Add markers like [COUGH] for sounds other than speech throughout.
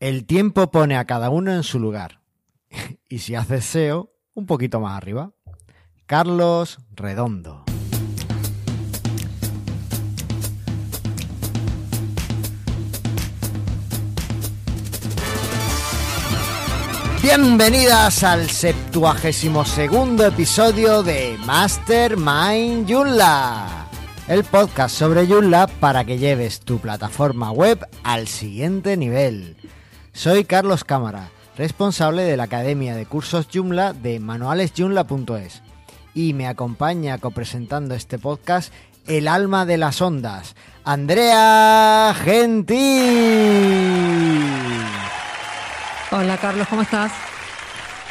El tiempo pone a cada uno en su lugar. [LAUGHS] Y si haces SEO, un poquito más arriba. Carlos Redondo. Bienvenidas al 72 segundo episodio de Mastermind Joomla, el podcast sobre Joomla para que lleves tu plataforma web al siguiente nivel. Soy Carlos Cámara, responsable de la Academia de Cursos Joomla de manualesjoomla.es y me acompaña copresentando este podcast el alma de las ondas, Andrea Gentil. Hola Carlos, ¿cómo estás?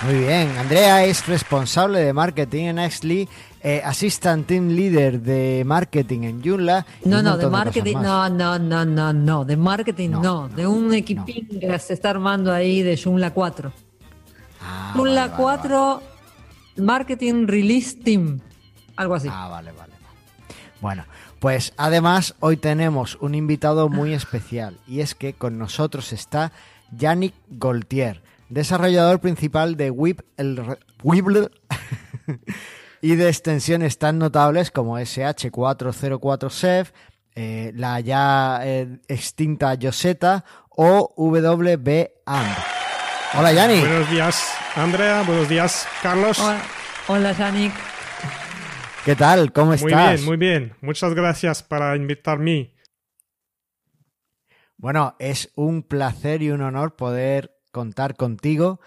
Muy bien, Andrea es responsable de marketing en Exly, eh, assistant team leader de marketing en Joomla. No, no, de marketing, no, no, no, no, no, de marketing No, no, no, de un equipín que se está armando ahí de Joomla 4. Ah, Joomla vale, vale, 4 Marketing Release Team, algo así. Ah, vale, vale. Bueno, pues además hoy tenemos un invitado muy especial y es que con nosotros está Yannick Goltier, desarrollador principal de Wib el re- [LAUGHS] y de extensiones tan notables como SH404SEF, eh, la ya eh, extinta Yoseta o WBAMP. Hola Yannick. Buenos días, Andrea. Buenos días, Carlos. Hola, hola Yannick. ¿Qué tal? ¿Cómo muy estás? bien, muy bien. Muchas gracias para invitarme. Bueno, es un placer y un honor poder contar contigo.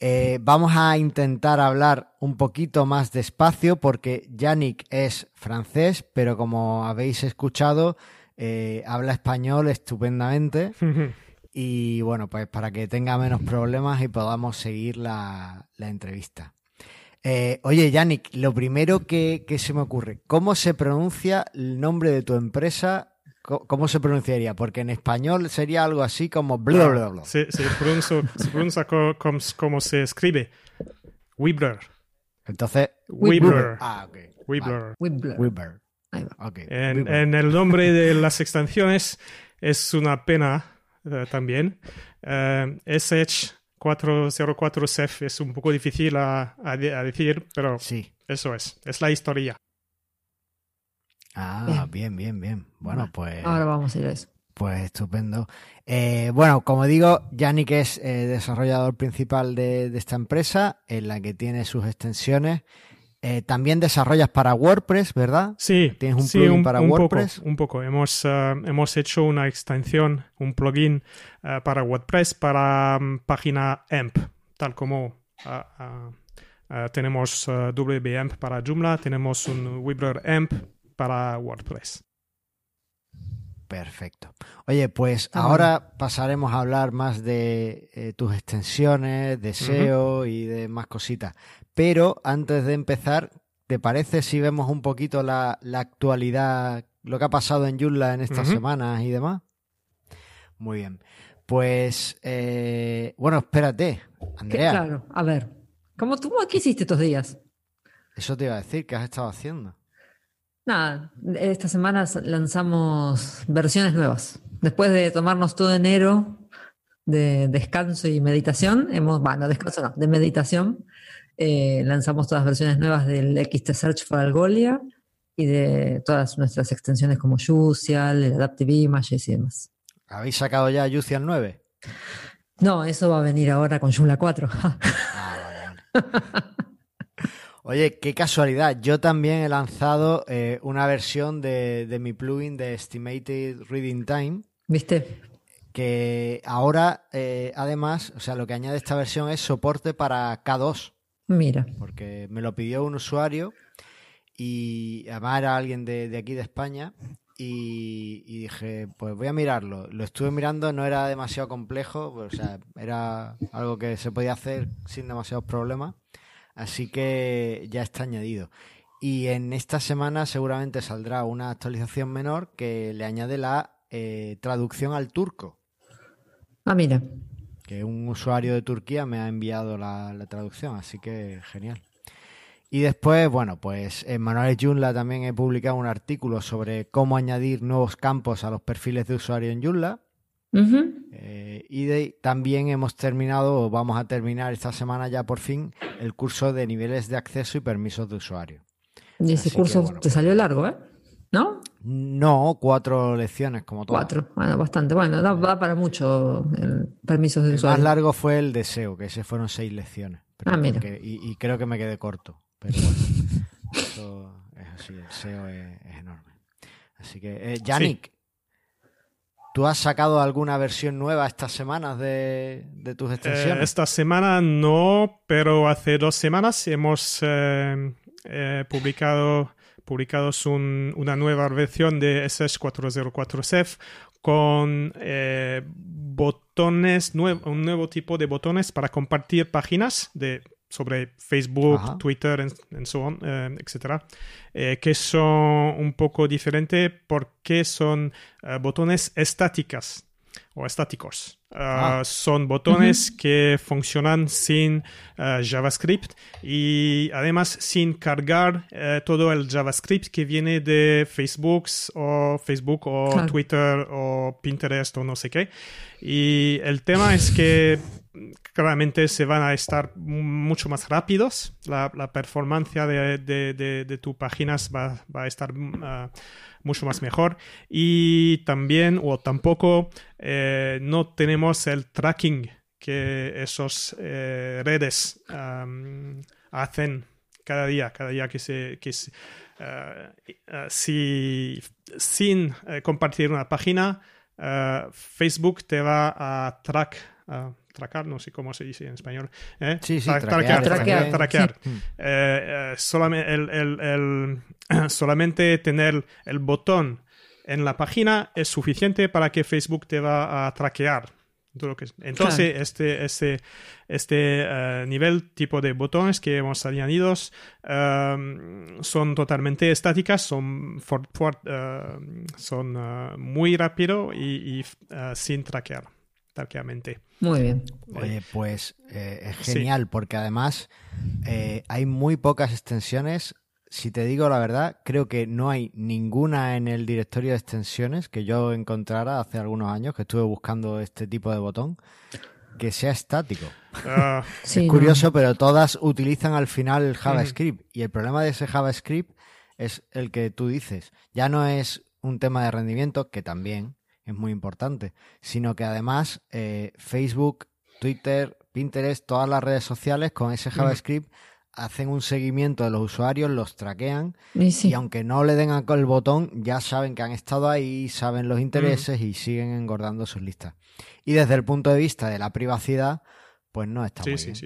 Eh, vamos a intentar hablar un poquito más despacio porque Yannick es francés, pero como habéis escuchado, eh, habla español estupendamente. [LAUGHS] Y bueno, pues para que tenga menos problemas y podamos seguir la, la entrevista. Eh, oye, Yannick, lo primero que, que se me ocurre, ¿cómo se pronuncia el nombre de tu empresa? ¿Cómo se pronunciaría? Porque en español sería algo así como bla bla bla. Se, se pronuncia, se pronuncia co- com- como se escribe. Weebler. Entonces, Weebler. Ah, ok. Weebler. Wibbler. Vale, Weber. Ahí va. Ok. En, el nombre de las extensiones es una pena eh, también. Eh, SH404CEF es un poco difícil a, a decir, pero Sí. eso es. Es la historia. Ah, bien, bien, bien. Bueno, pues, Ahora vamos a ir a eso. pues estupendo. Eh, bueno, como digo, Yannick es eh, desarrollador principal de, de esta empresa, en la que tiene sus extensiones. Eh, también desarrollas para WordPress, ¿verdad? Sí, ¿Tienes un sí, plugin para poco, WordPress? un poco. Hemos, hemos hecho una extensión, un plugin para WordPress para mm, página AMP, tal como tenemos WBAMP para Joomla, tenemos un Weebler AMP para WordPress. Perfecto. Oye, pues ahora pasaremos a hablar más de eh, tus extensiones, de SEO y de más cositas. Pero antes de empezar, ¿te parece si vemos un poquito la, la actualidad, lo que ha pasado en Joomla en estas semanas y demás? Muy bien. Pues, eh, bueno, espérate, ¿Qué- Andrea. Claro, a ver. ¿Cómo tú qué hiciste estos días? Eso te iba a decir, ¿qué has estado haciendo? Nada, esta semana lanzamos versiones nuevas. Después de tomarnos todo enero de descanso y meditación, hemos, bueno, descanso no, de meditación, eh, lanzamos todas las versiones nuevas del XT Search for Algolia y de todas nuestras extensiones como Juicial, el Adaptive Images y demás. ¿Habéis sacado ya Juicial 9? No, eso va a venir ahora con Joomla 4. Ah, vale, vale. [LAUGHS] Oye, qué casualidad. Yo también he lanzado eh, una versión de, de mi plugin de Estimated Reading Time, ¿Viste? que ahora, eh, además, o sea, lo que añade esta versión es soporte para K2, Mira. porque me lo pidió un usuario y además era alguien de, de aquí de España. Y, y dije, pues voy a mirarlo. Lo estuve mirando, no era demasiado complejo, o sea, era algo que se podía hacer sin demasiados problemas. Así que ya está añadido. Y en esta semana seguramente saldrá una actualización menor que le añade la eh, traducción al turco. Ah, mira. Que un usuario de Turquía me ha enviado la, la traducción, así que genial. Y después, bueno, pues en Manuales Joomla también he publicado un artículo sobre cómo añadir nuevos campos a los perfiles de usuario en Joomla. Eh, y también hemos terminado, o vamos a terminar esta semana ya por fin, el curso de niveles de acceso y permisos de usuario. Y ese curso te pues salió largo, ¿eh? ¿No? No, cuatro lecciones como todo. Cuatro, bueno, bastante. Bueno, va para mucho el permisos de el usuario. más largo fue el deseo, que ese fueron seis lecciones. ah, mira. y, creo que me quedé corto. Pero bueno, [LAUGHS] eso es así, el SEO es, enorme. Así que, eh, Yannick, ¿Tú has sacado alguna versión nueva estas semanas de, tus extensiones? Eh, esta semana no, pero hace dos semanas hemos eh, eh, publicado publicados una nueva versión de SS404CEF con botones, un nuevo tipo de botones para compartir páginas de sobre Facebook, Twitter, and, so on, eh, etcétera, eh, que son un poco diferentes porque son eh, botones estáticas o estáticos. Ah. Son botones que funcionan sin JavaScript y además sin cargar todo el JavaScript que viene de Facebook o Facebook o Twitter o Pinterest o no sé qué. Y el tema es que claramente se van a estar mucho más rápidos. La, la performance de, de, de, tus páginas va, va, a estar uh, mucho más mejor. Y también, o tampoco, eh, no tenemos el tracking que esos eh, redes um, hacen cada día, cada día que se... Que uh, uh, si sin eh, compartir una página, Facebook te va a track tracar, no sé cómo se dice en español. ¿eh? Sí, sí, traquear. traquear, eh, eh, solamente, el, [CLEARS THROAT] solamente tener el botón en la página es suficiente para que Facebook te va a traquear. Entonces, este, este, este nivel tipo de botones que hemos añadido son totalmente estáticas, son, son muy rápido y, y sin traquear. Muy bien. Oye, pues eh, es genial porque además eh, hay muy pocas extensiones. Si te digo la verdad, creo que no hay ninguna en el directorio de extensiones que yo encontrara hace algunos años que estuve buscando este tipo de botón que sea estático. Ah. [LAUGHS] es curioso, pero todas utilizan al final el JavaScript. Y el problema de ese JavaScript es el que tú dices. Ya no es un tema de rendimiento, que también, es muy importante, sino que además eh, Facebook, Twitter, Pinterest, todas las redes sociales con ese JavaScript hacen un seguimiento de los usuarios, los traquean y, aunque no le den el botón, ya saben que han estado ahí, saben los intereses y siguen engordando sus listas. Y desde el punto de vista de la privacidad, pues no está muy bien.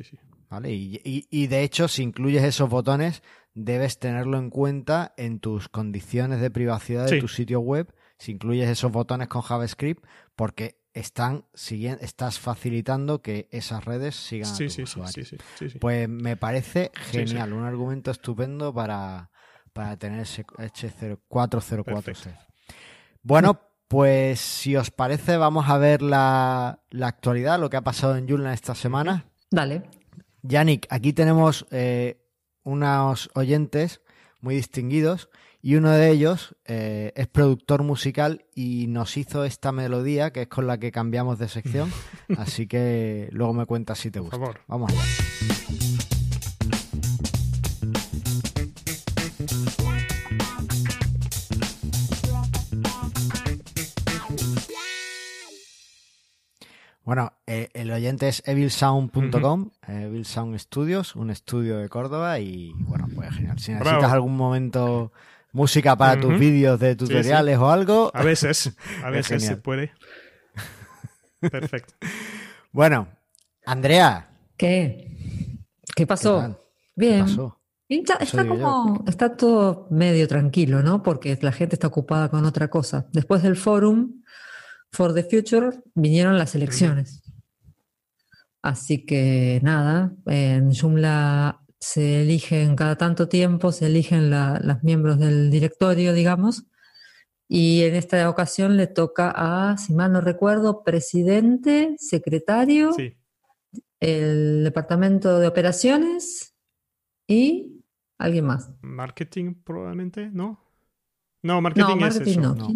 ¿vale? Y, y, de hecho, si incluyes esos botones, debes tenerlo en cuenta en tus condiciones de privacidad de tu sitio web si incluyes esos botones con JavaScript, porque están estás facilitando que esas redes sigan a sí, sí, sí, Pues me parece genial, un argumento estupendo para, para tener ese H404. Bueno, pues si os parece, vamos a ver la, actualidad, lo que ha pasado en Joomla esta semana. Dale. Yannick, aquí tenemos eh, unos oyentes muy distinguidos y uno de ellos eh, es productor musical y nos hizo esta melodía que es con la que cambiamos de sección. [LAUGHS] Así que luego me cuentas si te gusta. Por favor. Vamos allá. Bueno, eh, el oyente es evilsound.com, Evil Sound Studios, un estudio de Córdoba y bueno, pues genial. Si necesitas algún momento música para tus vídeos de tutoriales o algo. A veces, [LAUGHS] a veces se puede. [LAUGHS] Perfecto. Bueno, Andrea. ¿Qué? ¿Qué pasó? Bien. Está, como, está todo medio tranquilo, ¿no? Porque la gente está ocupada con otra cosa. Después del forum For the Future vinieron las elecciones. Así que nada, en Joomla se eligen cada tanto tiempo, se eligen los miembros del directorio, digamos, y en esta ocasión le toca a, si mal no recuerdo, presidente, secretario, el departamento de operaciones y alguien más. Marketing probablemente, ¿no? No, marketing, es eso. No.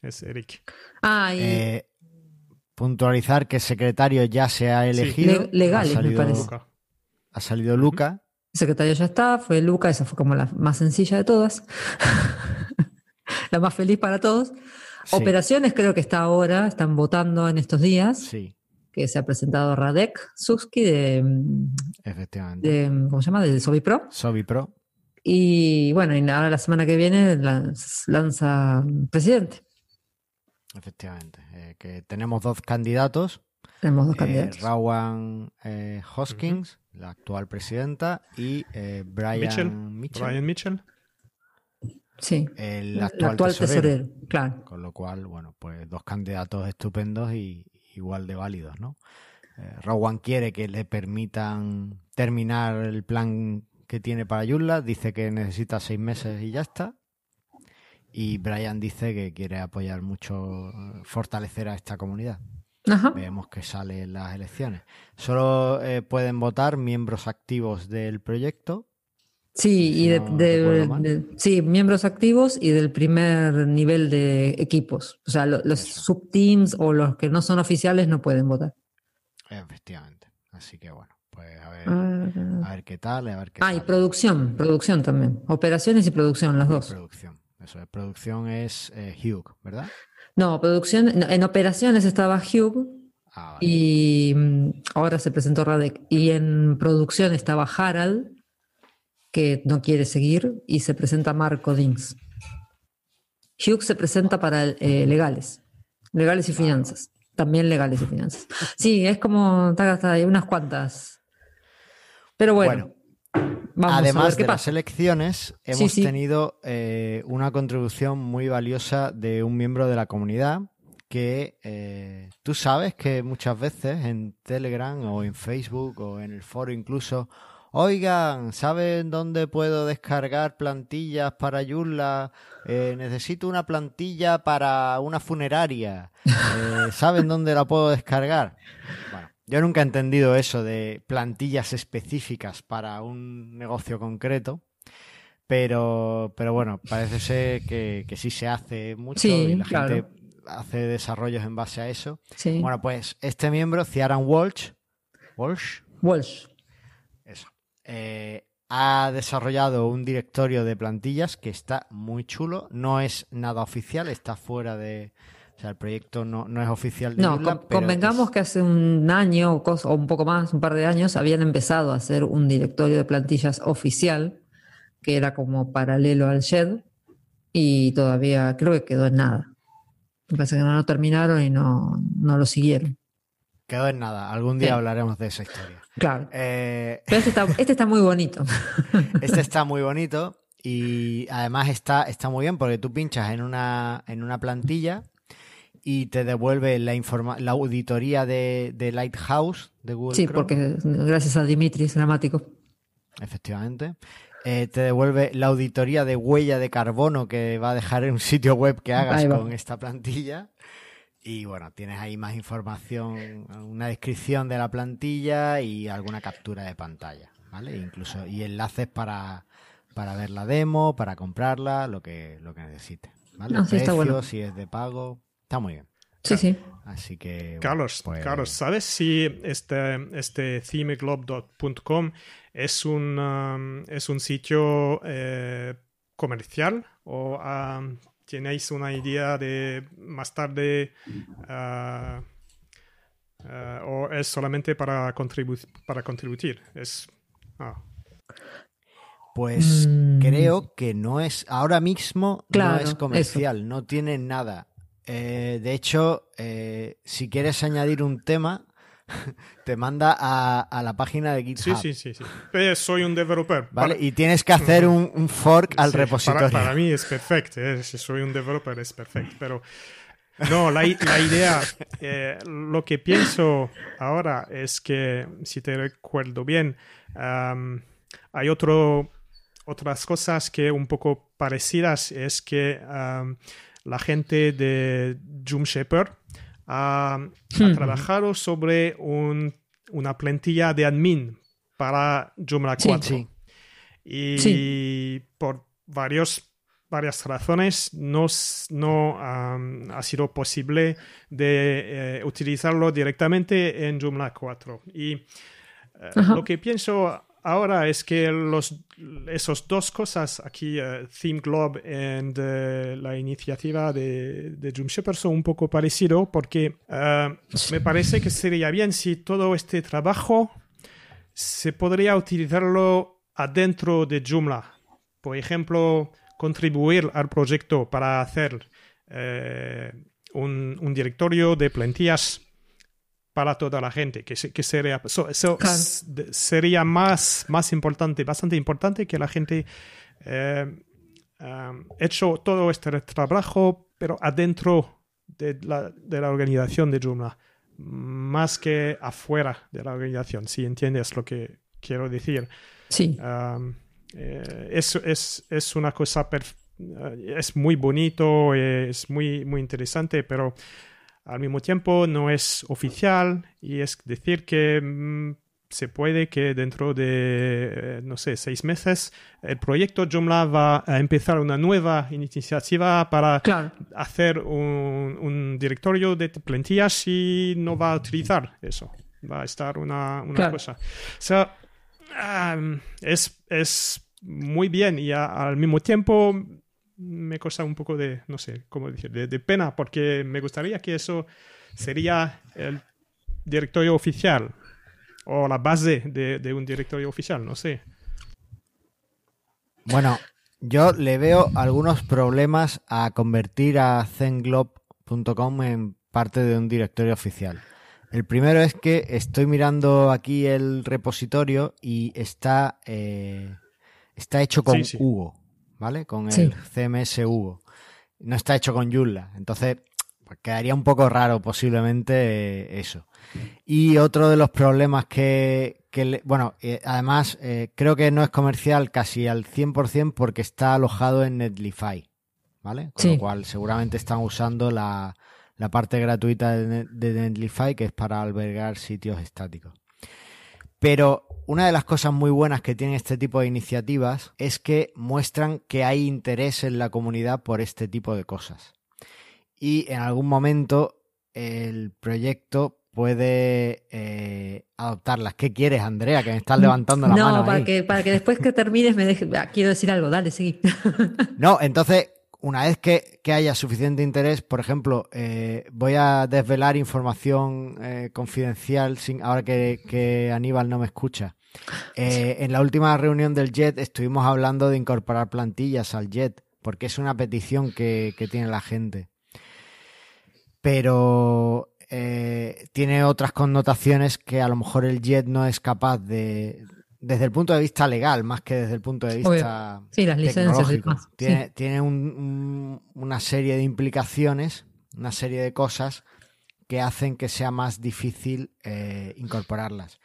Es Eric. Ah, y... Eh, puntualizar que el secretario ya se ha elegido. Le- legales, ha me parece. Ha salido Luca. El secretario ya está, fue Luca, esa fue como la más sencilla de todas. [LAUGHS] la más feliz para todos. Sí, Operaciones creo que está ahora, están votando en estos días, Sí, que se ha presentado Radek Suski de, efectivamente. de, ¿cómo se llama? De Sobi Pro. Sobi Pro. Y bueno, y ahora la semana que viene lanz- lanza presidente. Efectivamente. Eh, que tenemos dos candidatos. Tenemos dos eh, candidatos. Rowan eh, Hoskins, la actual presidenta, y eh, Brian Mitchell. Mitchell, Brian Mitchell. sí, el actual, actual, tesorero. tesorero. Claro. Con lo cual, bueno, pues dos candidatos estupendos y igual de válidos, ¿no? Eh, Rowan quiere que le permitan terminar el plan que tiene para Yulla, dice que necesita seis meses y ya está. Y Brian dice que quiere apoyar mucho, fortalecer a esta comunidad. Ajá. Vemos que sale en las elecciones. Solo eh, pueden votar miembros activos del proyecto. Sí, Si y de, no de- recuerdo mal. de- sí, miembros activos y del primer nivel de equipos. O sea, lo- los subteams o los que no son oficiales no pueden votar. Efectivamente. Así que bueno, pues a ver, Ah, a ver qué tal, a ver qué Ah, y producción, producción también. Operaciones y producción, las dos. Producción. Eso es, producción es eh, Hugh, ¿verdad? No, producción, no, en operaciones estaba Hugh Ah, vale. y mm, ahora se presentó Radek. Y en producción estaba Harald, que no quiere seguir, y se presenta Marco Dings. Hugh se presenta para eh, legales, legales y finanzas. También legales y finanzas. Sí, es como, hay unas cuantas. Pero bueno, vamos Además de las elecciones, hemos sí. tenido eh, una contribución muy valiosa de un miembro de la comunidad que eh, tú sabes que muchas veces en Telegram o en Facebook o en el foro incluso, oigan, ¿saben dónde puedo descargar plantillas para Joomla? Eh, necesito una plantilla para una funeraria. Eh, ¿Saben dónde la puedo descargar? Bueno, yo nunca he entendido eso de plantillas específicas para un negocio concreto. Pero, pero bueno, parece ser que, que sí se hace mucho Sí, y la claro. gente hace desarrollos en base a eso. Sí. Bueno, pues este miembro, Ciaran Walsh, Walsh, Walsh. eso, eh, ha desarrollado un directorio de plantillas que está muy chulo. No es nada oficial, está fuera de. O sea, el proyecto no, no es oficial de No, Joomla, con- pero convengamos es- que hace un año o un poco más, un par de años, habían empezado a hacer un directorio de plantillas oficial, que era como paralelo al Shed, y todavía creo que quedó en nada. Me parece que no lo terminaron y no, no lo siguieron. quedó en nada. Algún día Sí. hablaremos de esa historia. Claro. Eh, Pero este está, [LAUGHS] este está muy bonito. Este está muy bonito y además está, está muy bien porque tú pinchas en una, en una plantilla y te devuelve la, informa la auditoría de, de Lighthouse de Google Sí, Chrome. porque gracias a Dimitris Gramático. Efectivamente. Eh, te devuelve la auditoría de huella de carbono que va a dejar en un sitio web que hagas con esta plantilla. Y bueno, tienes ahí más información, una descripción de la plantilla y alguna captura de pantalla, ¿vale? Incluso, y enlaces para, para ver la demo, para comprarla, lo que, lo que necesites, ¿vale? Ah, sí, está bueno. si es de pago, está muy bien. Sí, sí. Así que. bueno, Carlos, pues- Carlos, ¿sabes si este, este themeglob.com es un, um, es un sitio eh, comercial o um, tenéis una idea de más tarde ah, ah, o es solamente para, contribu para contribuir? Es, ah, Pues Mm. creo que no es, ahora mismo Claro, no es comercial, no tiene nada. Eh, de hecho, eh, si quieres añadir un tema, [LAUGHS] te manda a, a la página de sí, GitHub. sí, sí, sí. Eh, soy un developer. ¿vale? Para- Y tienes que hacer un, un fork al Sí, repositorio. Para, para mí es perfecto, si soy un developer es perfecto, pero no, la, idea, lo que pienso ahora es que, si te recuerdo bien, hay otro, otras cosas que un poco parecidas, es que la gente de Joom Shepherd ha, ha Hmm. trabajado sobre un- una plantilla de admin para Joomla Sí, 4. sí. Y Sí. por varios varias razones no, no ha sido posible de eh, utilizarlo directamente en Joomla 4. Y eh, lo que pienso ahora es que los, esos dos cosas aquí, uh, Theme Globe y la iniciativa de, de Joomsheper son un poco parecidos porque me parece que sería bien si todo este trabajo se podría utilizarlo adentro de Joomla. Por ejemplo, contribuir al proyecto para hacer eh, un, directorio de plantillas para toda la gente, que, que sería, sería más, más importante, bastante importante que la gente eh, um, hecho todo este trabajo, pero adentro de la, de la organización de Joomla, más que afuera de la organización, si entiendes lo que quiero decir. Sí. Um, eh, es, es, es, una cosa, eh, es muy bonito, es muy, muy interesante, pero al mismo tiempo no es oficial y es decir que mm, se puede que dentro de, eh, no sé, seis meses el proyecto Joomla va a empezar una nueva iniciativa para hacer un, un, directorio de plantillas y no va a utilizar eso. Va a estar una, una cosa. O sea, es, es muy bien y al mismo tiempo me causa un poco de, no sé, cómo decir, de, pena porque me gustaría que eso sería el directorio oficial o la base de, un directorio oficial, no sé. Bueno, yo le veo algunos problemas a convertir a zenglob.com en parte de un directorio oficial. El primero es que estoy mirando aquí el repositorio y está eh, Está hecho con Hugo, ¿vale? Con el CMS Hugo. No está hecho con Joomla. Entonces, pues quedaría un poco raro posiblemente eh, eso. Y otro de los problemas que, bueno, eh, además eh, creo que no es comercial casi al 100% porque está alojado en Netlify, ¿vale? Con lo cual seguramente están usando la, parte gratuita de, de Netlify que es para albergar sitios estáticos. Pero una de las cosas muy buenas que tienen este tipo de iniciativas es que muestran que hay interés en la comunidad por este tipo de cosas. Y en algún momento el proyecto puede eh, adoptarlas. ¿Qué quieres, Andrea? Que me estás levantando la mano. No, para, Que, para que después que termines me dejes. Ah, quiero decir algo, dale, seguí. no, entonces una vez que, haya suficiente interés, por ejemplo, eh, voy a desvelar información eh, confidencial sin, ahora que, Aníbal no me escucha. Eh, en la última reunión del JET estuvimos hablando de incorporar plantillas al JET, porque es una petición que, que tiene la gente. Pero tiene otras connotaciones que a lo mejor el JET no es capaz de, desde el punto de vista legal, más que desde el punto de vista sí, las licencias tiene, tiene una serie de implicaciones, una serie de cosas que hacen que sea más difícil eh, incorporarlas.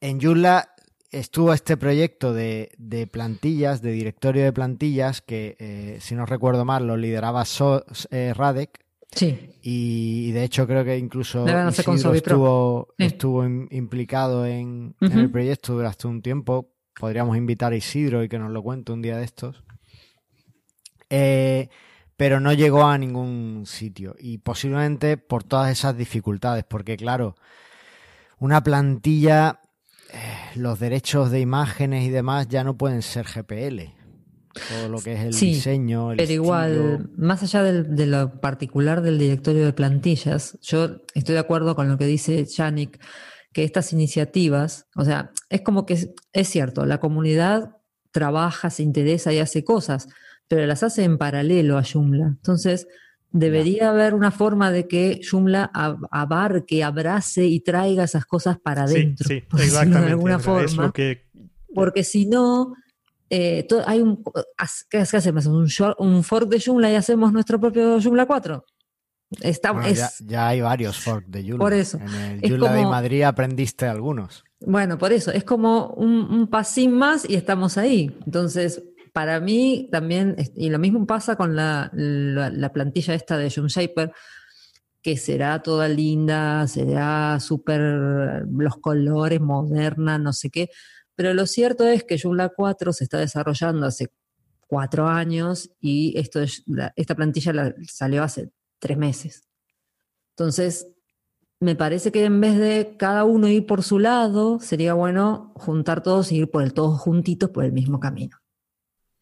En Joomla estuvo este proyecto de, plantillas, de directorio de plantillas, que eh, si no recuerdo mal lo lideraba eh, Radek, Sí. Y, de hecho creo que incluso estuvo, estuvo implicado en, el proyecto durante un tiempo. Podríamos invitar a Isidro y que nos lo cuente un día de estos. Eh, pero no llegó a ningún sitio. Y posiblemente por todas esas dificultades. Porque claro, una plantilla, eh, los derechos de imágenes y demás ya no pueden ser GPL todo lo que es el diseño. El pero igual, más allá de lo particular del directorio de plantillas, yo estoy de acuerdo con lo que dice Yannick, que estas iniciativas, o sea, es como que es, cierto, la comunidad trabaja, se interesa y hace cosas, pero las hace en paralelo a Joomla. Entonces, debería haber una forma de que Joomla abarque, abrace y traiga esas cosas para adentro. Sí, exactamente. De alguna forma. Porque si no, eh, hay un, ¿qué, hacemos? ¿Un, ¿Un, fork de Joomla y hacemos nuestro propio Joomla 4? ya, hay varios forks de Joomla. Por eso. En el Joomla de Madrid aprendiste algunos. Bueno, por eso. Es como un, un pasín más y estamos ahí. Entonces, para mí también, y lo mismo pasa con la, la, plantilla esta de Shaper que será toda linda, será súper los colores, moderna, no sé qué, pero lo cierto es que Joomla 4 se está desarrollando hace cuatro años y esto es- la- esta plantilla la- salió hace tres meses. Entonces, me parece que en vez de cada uno ir por su lado, sería bueno juntar todos y ir por el todos juntitos por el mismo camino.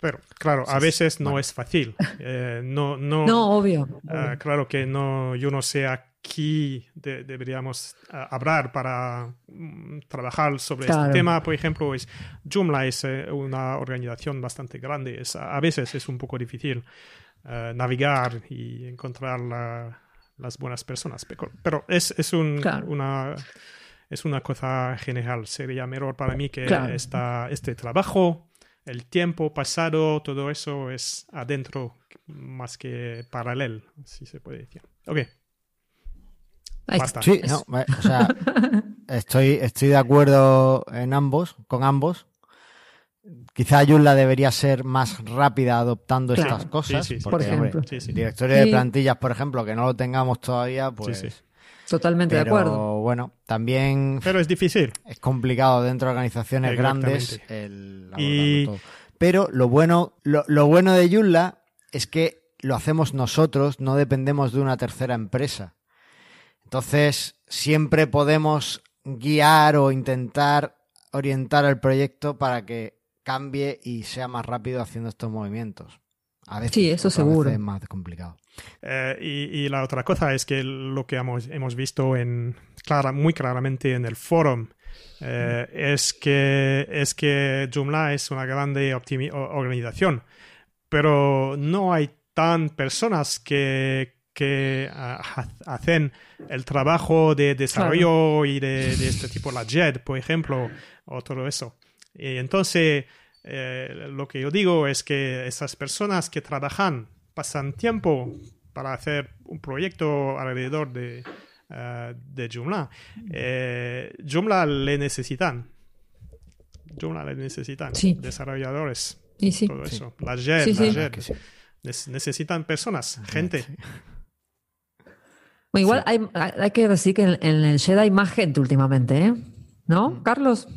Pero, claro, a veces no es fácil. Eh, no, no, No, obvio. ah, claro que no, yo no sé aquí de- deberíamos ah, hablar para mm, trabajar sobre Claro. este tema. Por ejemplo, es, Joomla es eh, una organización bastante grande. Es, a veces es un poco difícil eh, navegar y encontrar la- las buenas personas. Pero, es, es, un, Claro. una, es una cosa general. Sería mejor para mí que Claro. esta, este trabajo, el tiempo pasado, todo eso es adentro más que paralelo, si se puede decir. Ok, basta. está. Sí, Eso. no, o sea, [LAUGHS] estoy, estoy de acuerdo en ambos, con ambos. Quizá Joomla debería ser más rápida adoptando Claro. estas cosas. Sí, sí, sí. porque, Por hombre, ejemplo. Sí, sí. directorio de plantillas, por ejemplo, que no lo tengamos todavía, pues. sí. Totalmente de Pero acuerdo. bueno, también Pero es difícil. es complicado dentro de organizaciones grandes Exactamente. el Y- abordarlo todo. Pero lo bueno, lo, lo bueno de Joomla es que lo hacemos nosotros, no dependemos de una tercera empresa. Entonces, siempre podemos guiar o intentar orientar el proyecto para que cambie y sea más rápido haciendo estos movimientos. A veces, Sí, eso seguro. veces es más complicado. Eh, y, y la otra cosa es que lo que hemos, hemos visto en, clara, muy claramente en el foro eh, es, que, es que Joomla es una grande organización, pero no hay tan personas que, que ah, ha- hacen el trabajo de desarrollo y de, de este tipo, la JET, por ejemplo, o todo eso. Y entonces, eh, lo que yo digo es que esas personas que trabajan, pasan tiempo para hacer un proyecto alrededor de, eh, de Joomla, eh, Joomla le necesitan. Joomla le necesitan. Sí. Desarrolladores, Y sí. todo eso. La Sí, la sí. Nes- necesitan personas, gente. Bueno, igual hay, hay- hay que decir que en, en el Shed hay más gente últimamente, ¿eh? ¿no, Mm. Carlos?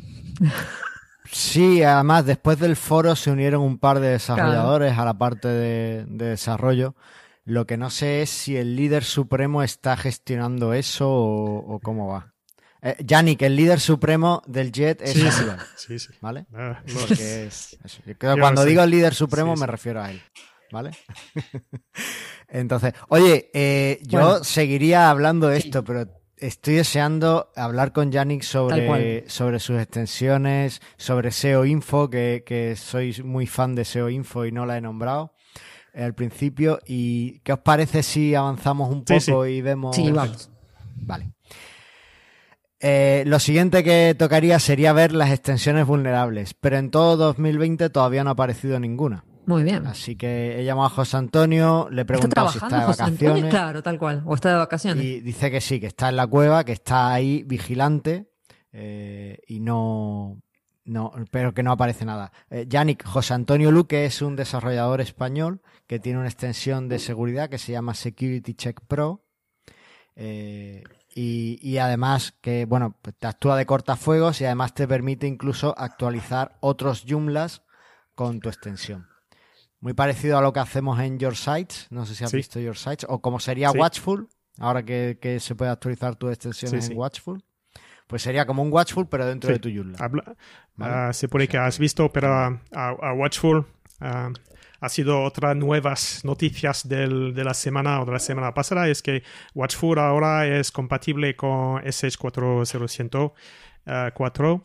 Sí, además después del foro se unieron un par de desarrolladores a la parte de, de desarrollo. Lo que no sé es si el líder supremo está gestionando eso o, o cómo va. Eh, Yannick, el líder supremo del JET es Sí, sí. Aníbal, Sí, sí. ¿vale? Ah, Porque es. Yo creo cuando sé. digo el líder supremo Sí, me refiero a él, ¿vale? [LAUGHS] Entonces, oye, eh, yo Bueno. seguiría hablando de Sí. esto, pero estoy deseando hablar con Yannick sobre, sobre sus extensiones, sobre SEO Info, que, que sois muy fan de SEO Info y no la he nombrado al principio. ¿Y qué os parece si avanzamos un Sí, poco y vemos? Sí, vamos. Vale. Eh, lo siguiente que tocaría sería ver las extensiones vulnerables, pero en todo 2020 todavía no ha aparecido ninguna. Muy bien. Así que he llamado a José Antonio, le he ¿Está preguntado si está de José Antonio? vacaciones Claro, tal cual. O está de vacaciones. y dice que sí, que está en la cueva, que está ahí vigilante eh, y no, no, pero que no aparece nada. Eh, Yannick, José Antonio Luque es un desarrollador español que tiene una extensión de seguridad que se llama Security Check Pro. eh, y, y además que, bueno, pues te actúa de cortafuegos y además te permite incluso actualizar otros Joomlas con tu extensión. Muy parecido a lo que hacemos en Your Sites, no sé si has Sí. visto Your Sites, o como sería Sí. Watchful, ahora que, que se puede actualizar tus extensiones Sí, en. Watchful. Pues sería como un Watchful, pero dentro de tu Joomla. Vale. ah, se puede que has visto, pero a, a Watchful ah, ha sido otra nuevas noticias del- de la semana o de la semana pasada, es que Watchful ahora es compatible con SH4004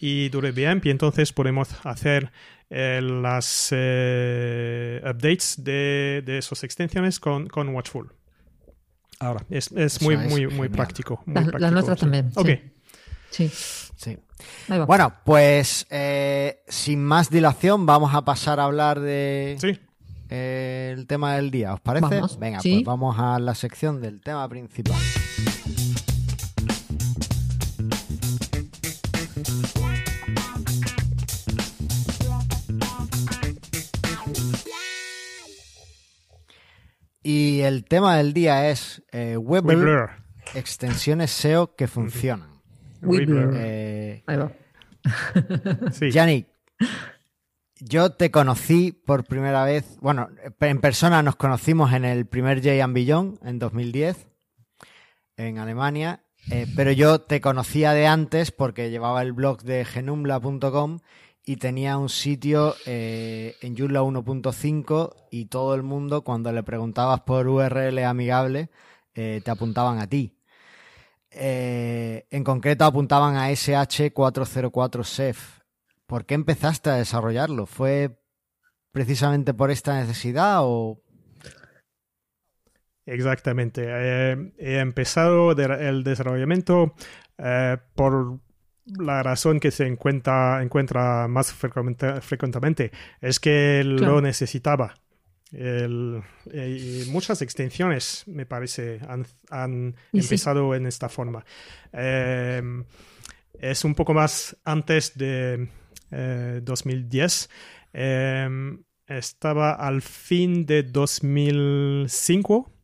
y WebAMP y entonces podemos hacer eh, las eh, updates de, de esas extensiones con, con Watchful. Ahora, es, es muy, es muy, muy práctico. muy Las- nuestras sí. también, sí. Ok. Sí. Sí. Bueno, pues eh, sin más dilación vamos a pasar a hablar de Sí. el tema del día. ¿Os parece? Vamos, Venga, sí. pues vamos a la sección del tema principal. Y el tema del día es eh, Weblr. extensiones SEO que funcionan. Weblr. Weblr. Eh, Ahí va. Sí. Yannick, yo te conocí por primera vez, bueno, en persona nos conocimos en el primer Jay Beyond en 2010 en Alemania, eh, pero yo te conocía de antes porque llevaba el blog de genumla.com y tenía un sitio eh, en Joomla 1.5 y todo el mundo cuando le preguntabas por URL amigable eh, te apuntaban a ti. en concreto apuntaban a SH404SEF. ¿Por qué empezaste a desarrollarlo? ¿Fue precisamente por esta necesidad o Exactamente. Eh, he empezado el desarrollamiento eh, por la razón que se encuentra, encuentra más frecuentemente es que lo necesitaba. y muchas extensiones, me parece, han, empezado en esta forma. Eh, es un poco más antes de 2010. estaba al fin de 2005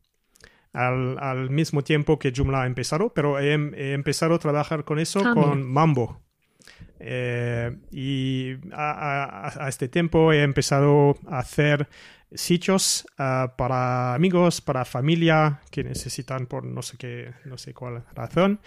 al, mismo tiempo que Joomla ha empezado, pero he, empezado a trabajar con eso ah, con Mambo. Eh, y a, este tiempo he empezado a hacer sitios ah, para amigos, para familia que necesitan por no sé qué, no sé cuál razón.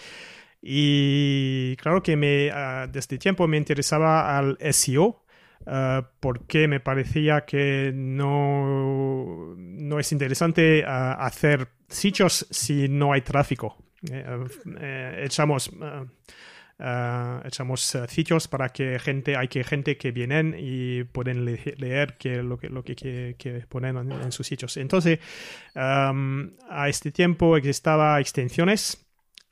Y claro que me, uh, desde tiempo me interesaba al SEO, Uh, porque me parecía que no, no es interesante hacer sitios si no hay tráfico. Eh, eh, echamos eh, echamos sitios para que gente hay que gente que vienen y pueden leer que lo que lo que, ponen en, sus sitios entonces um, a este tiempo existaba extensiones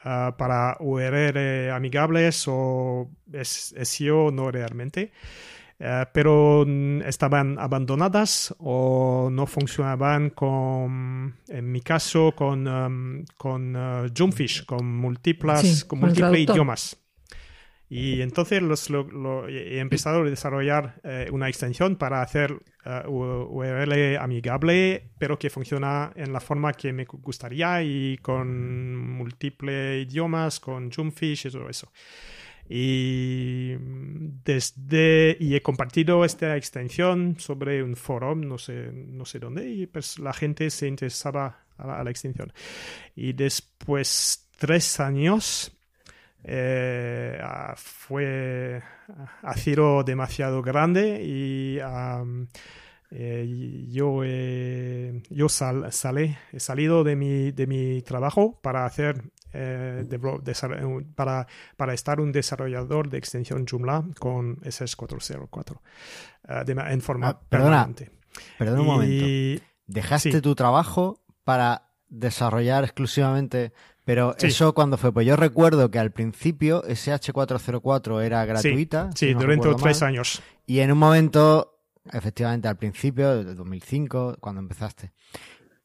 para URL amigables o SEO no realmente eh, pero estaban abandonadas o no funcionaban con, en mi caso, con, um, con uh, con múltiples, con múltiples idiomas. Y entonces los, lo, he empezado a desarrollar eh, una extensión para hacer uh, URL amigable, pero que funciona en la forma que me gustaría y con múltiples idiomas, con Zoomfish y todo eso. Y desde y he compartido esta extensión sobre un foro, no sé, no sé dónde, y pues la gente se interesaba a la, extensión. Y después tres años eh, fue ha sido demasiado grande y eh, yo, yo sal, he salido de mi, de mi trabajo para hacer eh, para, para, estar un desarrollador de extensión Joomla con SS404 eh, en forma ah, perdona, Perdona un momento. ¿Dejaste tu trabajo para desarrollar exclusivamente pero eso cuando fue, pues yo recuerdo que al principio SH404 era gratuita. Sí, durante tres años. Y en un momento, efectivamente al principio, de 2005, cuando empezaste,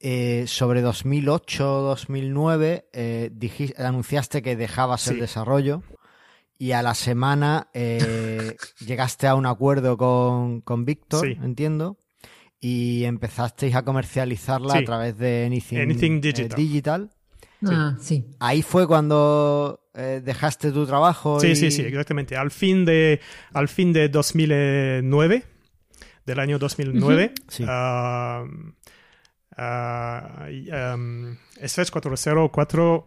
eh, sobre 2008-2009 eh, anunciaste que dejabas el desarrollo y a la semana eh, llegaste a un acuerdo con, con Víctor, entiendo, y empezasteis a comercializarla a través de Anything, Digital. Ah, sí. Ahí fue cuando dejaste tu trabajo. Sí, sí, sí, exactamente. Al fin de, al fin de 2009, del año 2009, uh, um, 404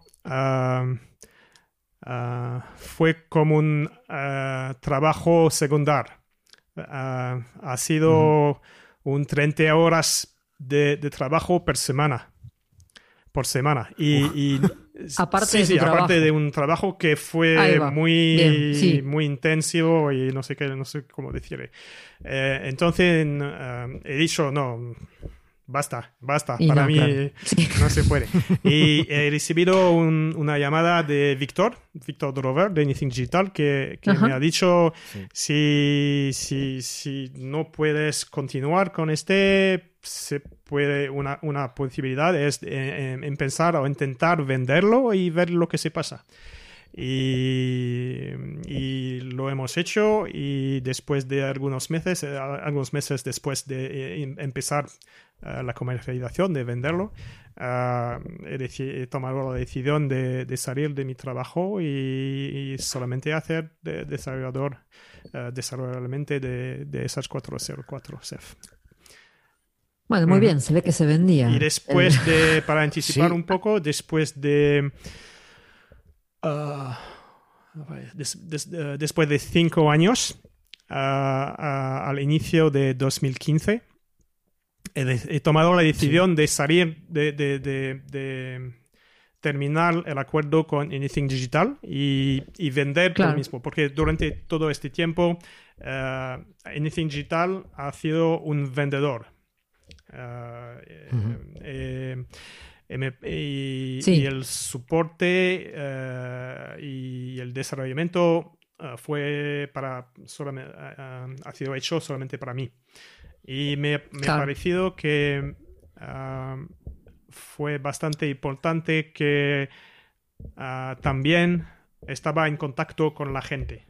fue como un uh, trabajo secundario. Uh, ha sido un 30 horas de, trabajo por semana. Por semana. Y, aparte, de, aparte de un trabajo que fue muy, muy intensivo y no sé qué, no sé cómo decirle. Eh, entonces uh, he dicho, no, basta, basta, para mí [LAUGHS] no se puede. Y he recibido una llamada de Víctor, Víctor Drover, de Anything Digital, que, me ha dicho si, si, si no puedes continuar con este, se puede, una, una posibilidad es en, en pensar o intentar venderlo y ver lo que se pasa. Y, y, lo hemos hecho y después de algunos meses, eh, algunos meses después de eh, la comercialización, de venderlo, he, tomado la decisión de, salir de mi trabajo y, solamente hacer de, desarrollador, desarrollador de, de esas 404 CEF. Bueno, muy bien, se ve que se vendía. Y después de, para anticipar un poco, después de... Ah, después de cinco años, ah, ah, al inicio de 2015, he, tomado la decisión de salir, de, de, de, terminar el acuerdo con Anything Digital y, y vender lo mismo, porque durante todo este tiempo Anything Digital ha sido un vendedor. Eh, y, el soporte eh, y el desarrollamiento eh, fue para solamente, ha sido hecho solamente para mí. Y me, ha parecido que fue bastante importante que también estaba en contacto con la gente.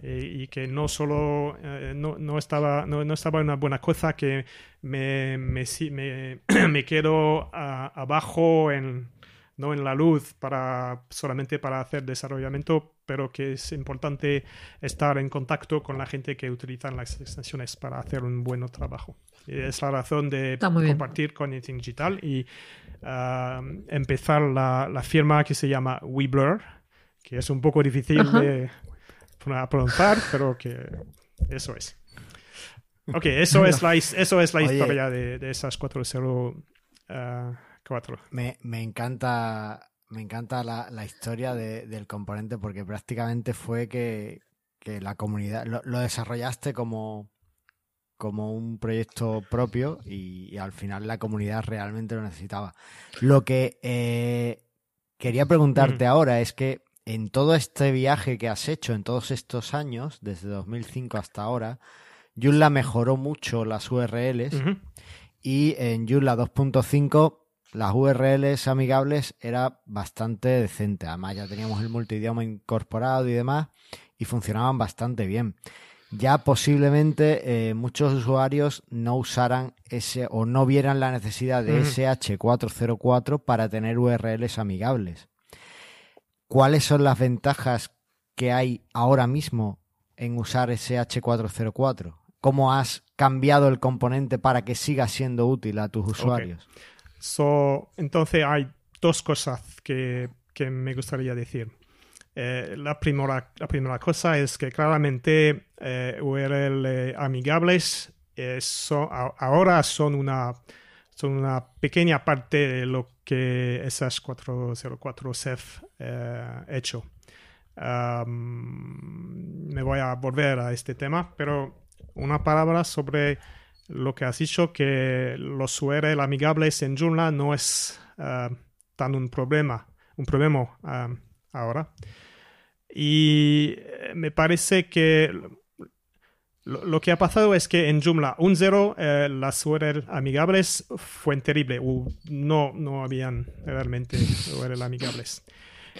Y que no solo eh, no, no, estaba no, no, estaba una buena cosa que me, me, me, [CLEARS THROAT] me quedo abajo en no en la luz para solamente para hacer desarrollamiento pero que es importante estar en contacto con la gente que utiliza las extensiones para hacer un buen trabajo y es la razón de compartir con Anything Digital y ah, empezar la, la, firma que se llama WeBlur que es un poco difícil de pronunciar, pero que eso es. Ok, eso es la, eso es la historia de, de, esas 404. Uh, me, me, encanta, me encanta la, la historia de, del componente porque prácticamente fue que, que la comunidad lo, desarrollaste como, como un proyecto propio y, al final la comunidad realmente lo necesitaba. Lo que eh, quería preguntarte mm. ahora es que en todo este viaje que has hecho, en todos estos años, desde 2005 hasta ahora, Joomla mejoró mucho las URLs y en Joomla 2.5 las URLs amigables era bastante decente. Además ya teníamos el multidioma incorporado y demás y funcionaban bastante bien. Ya posiblemente eh, muchos usuarios no usaran ese o no vieran la necesidad de SH404 para tener URLs amigables. ¿cuáles son las ventajas que hay ahora mismo en usar ese H404? ¿Cómo has cambiado el componente para que siga siendo útil a tus usuarios? Entonces hay dos cosas que, me gustaría decir. Eh, la, primera, la primera cosa es que claramente eh, URL amigables eh, ahora son una, son una pequeña parte de lo que esas 404 CEF eh, hecho. me voy a volver a este tema, pero una palabra sobre lo que has dicho, que los URL amigables en Joomla no es uh, tan un problema, un problema ahora. Y eh, me parece que lo, que ha pasado es que en Joomla 1.0 eh, las URL amigables fue terrible. no, no habían realmente URL amigables.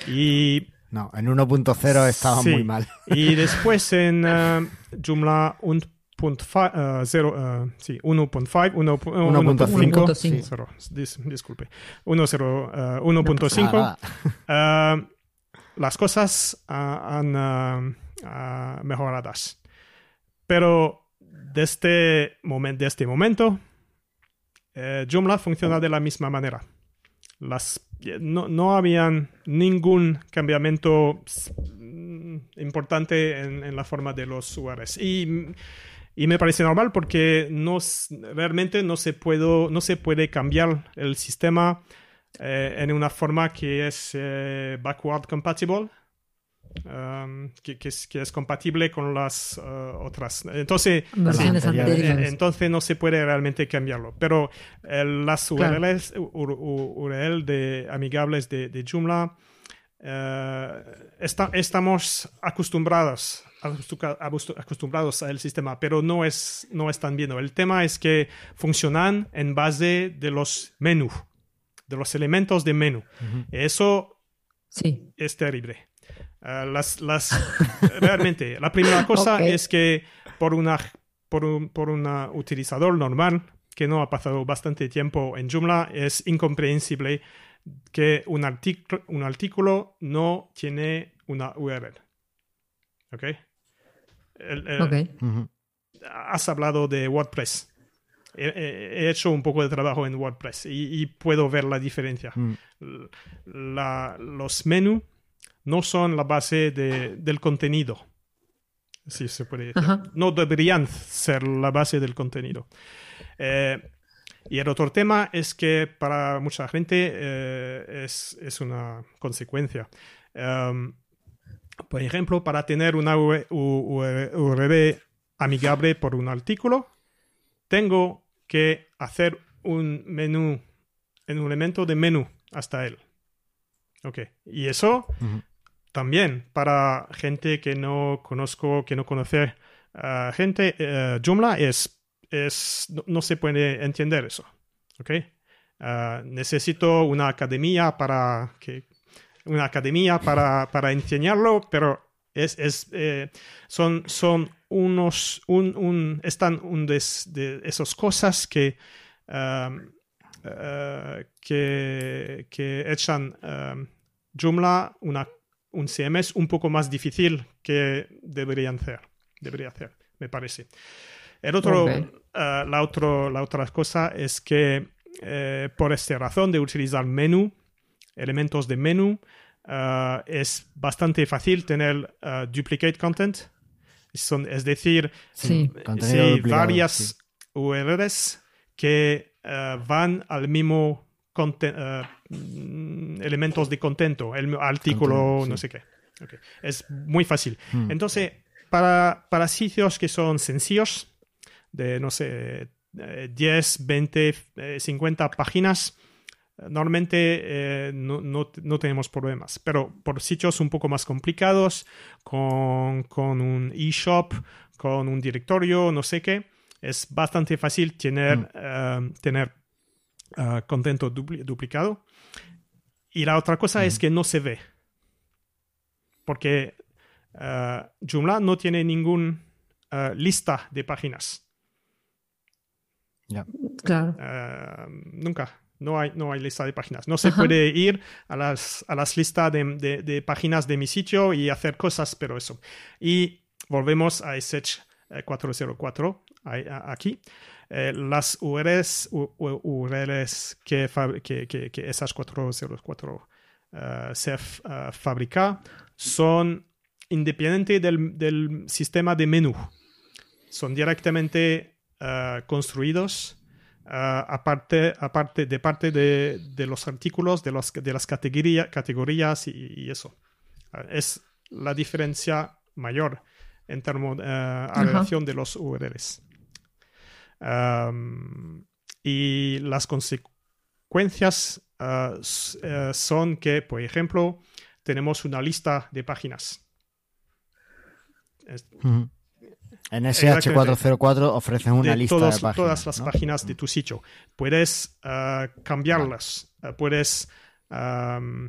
Y no, en 1.0 estaba muy mal. Y después en uh, Joomla 1.5, uh, sí, 1.5, 1.5, disculpe, 1.5, uh, [LAUGHS] las cosas han mejoradas. Pero desde este, momento, este momento, eh, Joomla funciona de la misma manera. Las, no, no habían ningún cambiamiento mm, importante en, la forma de los URLs. Y, y, me parece normal porque no, realmente no se, puedo, no se puede cambiar el sistema eh, en una forma que es eh, backward compatible Um, que, que, es, compatible con las uh, otras. Entonces, entonces no se puede realmente cambiarlo. Pero eh, las URLs, URL de amigables de, de Joomla, eh, estamos acostumbrados acostumbrados al sistema, pero no es, no es tan bien. El tema es que funcionan en base de los menús, de los elementos de menú. Eso sí. es terrible. Eh, las, las, [LAUGHS] realmente, la primera cosa es que por una por un por una utilizador normal que no ha pasado bastante tiempo en Joomla, es incomprensible que un, artículo, un artículo no tiene una URL. ¿Ok? Has hablado de WordPress. He, hecho un poco de trabajo en WordPress y, puedo ver la diferencia. Mm. los menús no son la base del contenido. Si se puede decir. No deberían ser la base del contenido. Eh, y el otro tema es que para mucha gente eh, es, una consecuencia. Em, por ejemplo, para tener una URL amigable por un artículo, tengo que hacer un menú, un elemento de menú hasta él. Ok. Y eso también para gente que no conozco, que no conoce uh, gente, uh, Joomla es, es no, se puede entender eso. Ok. Uh, necesito una academia para que una academia para, para enseñarlo, pero es, es eh, son, son unos, un, un, están un de, esas cosas que, uh, que, que echan Joomla una, un CMS un poco más difícil que deberían hacer, debería hacer, me parece. El otro, uh, la, otro, la otra cosa es que eh, por esta razón de utilizar menú, elementos de menú, uh, es bastante fácil tener uh, duplicate content. Son, es decir, sí, varias URLs que van al mismo elementos de contento, el artículo, no sé qué. Es muy fácil. Hmm. Entonces, para, para sitios que son sencillos, de no sé, 10, 20, 50 páginas, normalmente eh, no, no, no, tenemos problemas, pero por sitios un poco más complicados, con, con un eShop, con un directorio, no sé qué, es bastante fácil tener, mm. eh, tener uh, contento duplicado. Y la otra cosa es mm. que no se ve, porque uh, Joomla no tiene ninguna lista de páginas. Claro. nunca no hay, no hay lista de páginas. No se puede ir a las, a las listas de, de, páginas de mi sitio y hacer cosas, pero eso. Y volvemos a SH 404 aquí. Eh, las URLs, URLs que, que, que, que SH 404 uh, se uh, fabrica son independientes del, del, sistema de menú. Son directamente uh, construidos Ah, aparte, aparte de parte de, de, los artículos, de, los, de las categoría, categorías y, eso. Ah, es la diferencia mayor en términos de uh, relación de los URLs. y las consecuencias son que, por ejemplo, tenemos una lista de páginas. En SH404 ofrecen una lista de páginas. Todas las páginas de tu sitio. Puedes uh, cambiarlas, uh, puedes um, uh,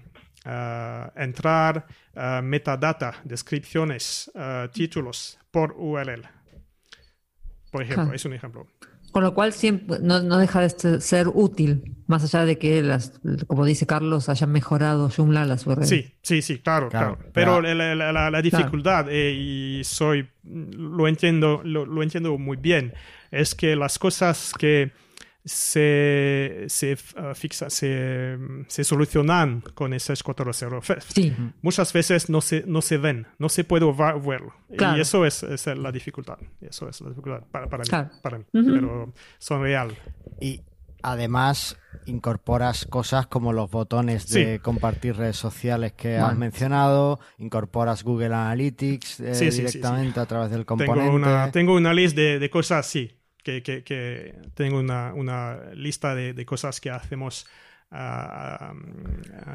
entrar metadata, descripciones, títulos por URL. Por ejemplo, es un ejemplo. Con lo cual siempre no, deja de ser útil, más allá de que, las, como dice Carlos, hayan mejorado Joomla las URL. Sí, sí, sí, claro, claro. Pero La, dificultad, eh, y soy, lo entiendo, lo, entiendo muy bien, es que las cosas que se, se, uh, fixa, se, se, solucionan con ese 4.0. Sí. Muchas veces no se, no se ven, no se puede verlo. Y eso es, es, la dificultad. Eso es la dificultad para, para mí. Para mí. Pero son real. Y además incorporas cosas como los botones de compartir redes sociales que has mencionado, incorporas Google Analytics eh, directamente a través del componente. Tengo una, tengo una lista de, de cosas, sí, que, que, tengo una, una lista de, de, cosas que hacemos ah,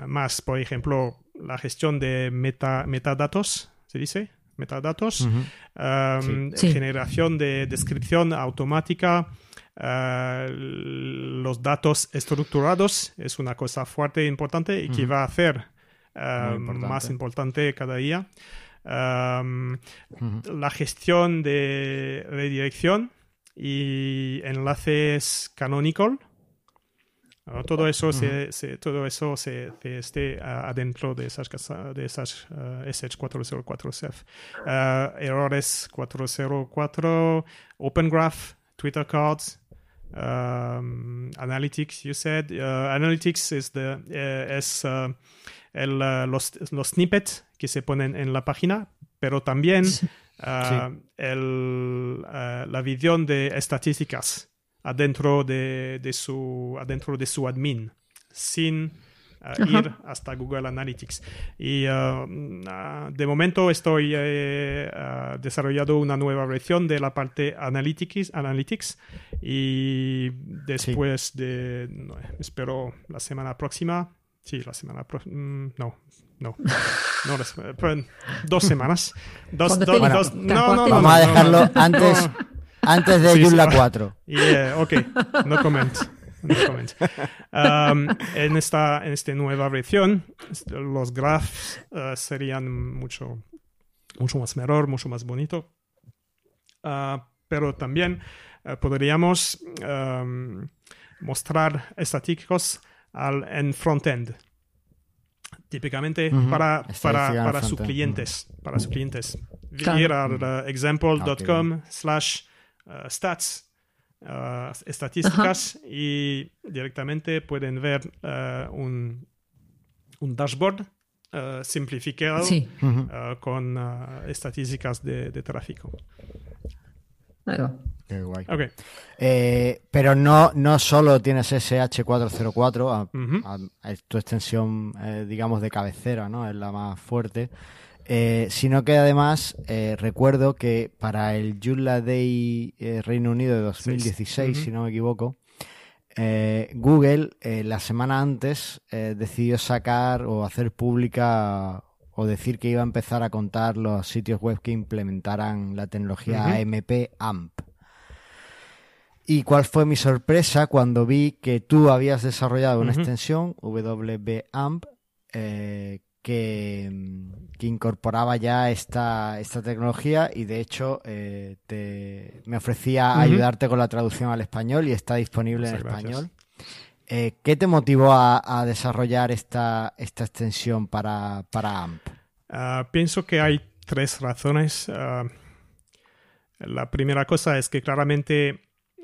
más. Por ejemplo, la gestión de meta, metadatos, ¿se dice? Metadatos, generación de descripción automática. Los datos estructurados es una cosa fuerte e importante y que va a hacer más importante cada día. La gestión de redirección y enlaces canonical. ¿no? Todo eso se, se- todo eso se, se esté adentro de esas de esas ah, SH404 Ceph. Ah, errores 404, Open Graph, Twitter cards, um, analytics. You said uh, analytics is the eh, es uh, el, uh, los, los snippets que se ponen en la página, pero también uh, el, uh, la visión de estadísticas adentro de, de su adentro de su admin sin uh, ir hasta Google Analytics. Y uh, uh, de momento estoy eh, uh, desarrollando una nueva versión de la parte Analytics, Analytics y después de, no, espero la semana próxima, sí, la semana próxima, no, no, no, la semana- pero en dos semanas, dos, dos, esté dos- no, no, no, Vamos a no, dejarlo no, no. antes, antes de Sí, va. 4. Yeah, ok, no comment. No comment. Um, en, esta, en esta nueva versión, los graphs uh, serían mucho, mucho más mejor, mucho más bonito. Uh, pero también uh, podríamos um, mostrar estáticos al, en frontend. Típicamente para, para, para sus clientes. Para sus clientes. Claro. Ir a uh, example.com Ah, slash uh, stats uh, estadísticas y directamente pueden ver un, un dashboard uh, simplificado Sí, uh, con estadísticas de, de tráfico. Ahí va. Qué guay. Eh, pero no, no solo tienes SH404, a- Ujú. a- es tu extensión, eh, digamos, de cabecera, ¿no? Es la más fuerte. Eh, sino que además eh, recuerdo que para el Joomla Day eh, Reino Unido de 2016, Ujú. si no me equivoco, eh, Google eh, la semana antes eh, decidió sacar o hacer pública o decir que iba a empezar a contar los sitios web que implementaran la tecnología. AMP AMP. Y cuál fue mi sorpresa cuando vi que tú habías desarrollado una extensión WBAMP eh, que, que incorporaba ya esta, esta tecnología y de hecho eh, te, me ofrecía ayudarte con la traducción al español y está disponible en Muchas gracias. Eh, ¿Qué te motivó a, a desarrollar esta, esta extensión para, para AMP? Ah, pienso que hay tres razones. Ah, la primera cosa es que claramente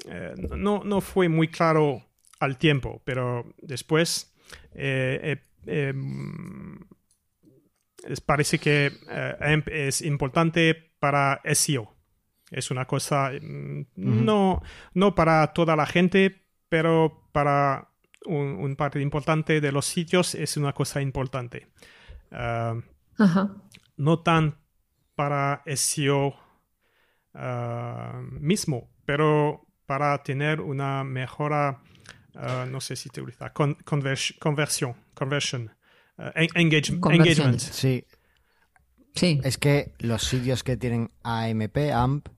eh, no, no fue muy claro al tiempo, pero después eh, es- parece que AMP es importante para SEO. Es una cosa mm, no, no para toda la gente, pero para un, un parte importante de los sitios es una cosa importante. Ah, Ajá. no tan para SEO ah, mismo, pero para tener una mejora, ah, no sé si te utiliza, con- convers- conversión, conversion, en- engage- Conversión. engagement. Sí, Sí. es que los sitios que tienen AMP, AMP,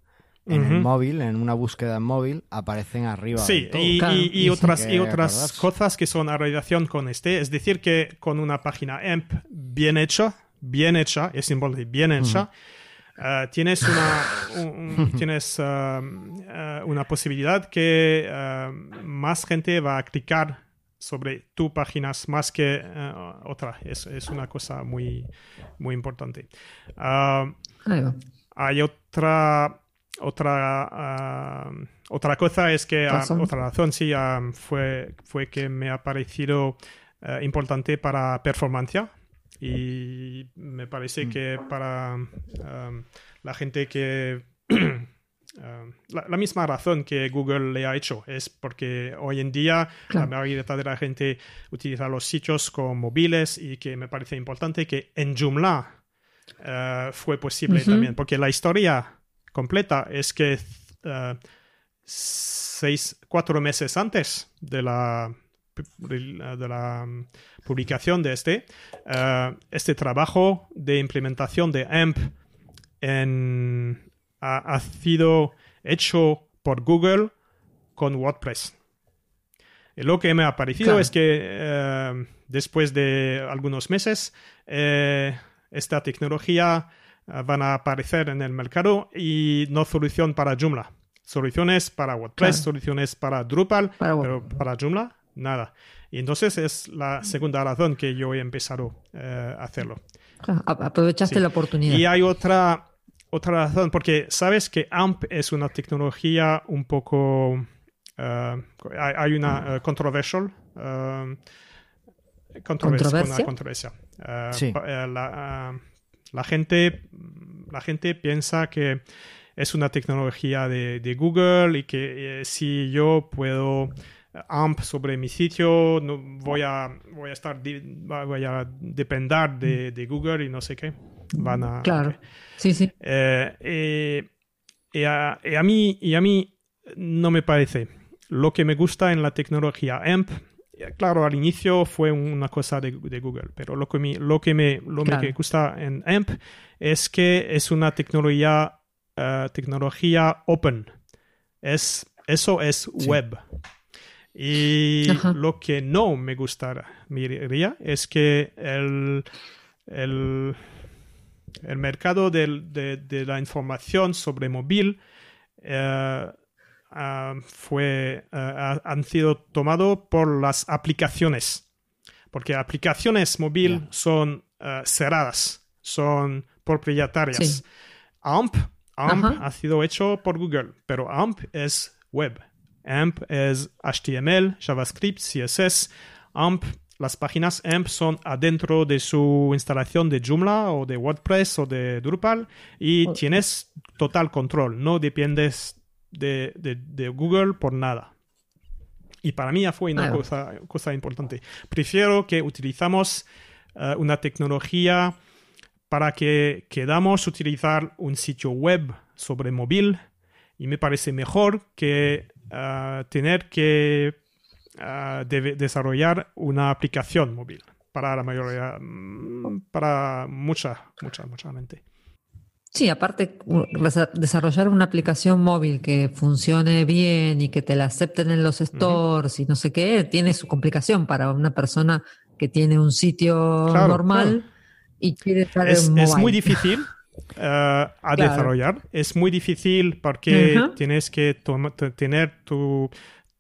en el móvil, en una búsqueda en móvil, aparecen arriba. Sí, todo. y, Claro, y- y y sí. otras, y otras acordarse. cosas que son a relación con este, es decir, que con una página AMP bien hecha, bien hecha, es importante, bien hecha, ah, tienes una, un- un- [LAUGHS] tienes, ah, ah, una posibilidad que más gente va a clicar sobre tu páginas más que otra. Es, es una cosa muy, muy importante. Ah, hay otra otra ah, otra cosa es que ah, Razón. otra razón sí ah, fue fue que me ha parecido ah, importante para performancia y me parece que para la gente que [CLEARS THROAT] la, la misma razón que Google le ha hecho es porque hoy en día Claro. la mayoría de la gente utiliza los sitios con móviles y que me parece importante que en Joomla eh, fue posible también, porque la historia completa es que eh, seis, cuatro meses antes de la, de la publicación de este, eh, este trabajo de implementación de AMP en- ha, ha sido hecho por Google con WordPress. Y lo que me ha parecido Claro. es que eh, después de algunos meses, eh, esta tecnología van a aparecer en el mercado y no solución para Joomla. Soluciones para WordPress, soluciones para Drupal, pero para Joomla, nada. Y entonces es la segunda razón que yo he empezado eh, a hacerlo. Aprovechaste la oportunidad. Y hay otra, otra razón, porque sabes que AMP es una tecnología un poco... Eh, hay, una uh, controversial. controversia. controversia. La, la, gente, la gente piensa que es una tecnología de, de Google y que si yo puedo AMP sobre mi sitio, no, voy, a, voy a estar, voy a depender de, de, Google y no sé qué. Van a, claro, sí, sí. Eh, y, a, mí, y a mí no me parece. Lo que me gusta en la tecnología AMP, claro, al inicio fue una cosa de, de Google, pero lo que, me, lo que me, lo que me gusta en AMP es que es una tecnología, uh, tecnología open. Es, eso es web. Y lo que no me gustaría es que el, el, el mercado de, de, la información sobre móvil eh, ah, fue, uh, han sido tomado por las aplicaciones. Porque aplicaciones móvil son cerradas, son propietarias. AMP, AMP ha sido hecho por Google, pero AMP es web. AMP es HTML, JavaScript, CSS. AMP, las páginas AMP son adentro de su instalación de Joomla o de WordPress o de Drupal y tienes total control, no dependes de, Google por nada. Y para mí ya fue una cosa, cosa, importante. Prefiero que utilizamos eh, una tecnología para que quedamos utilizar un sitio web sobre móvil y me parece mejor que tener que desarrollar una aplicación móvil para la mayoría, mm, para mucha, mucha, mucha gente. Sí, aparte, desarrollar una aplicación móvil que funcione bien y que te la acepten en los stores y no sé qué, tiene su complicación para una persona que tiene un sitio normal y quiere estar es, Es muy difícil [LAUGHS] Eh, a desarrollar. Es muy difícil porque tienes que tener tu,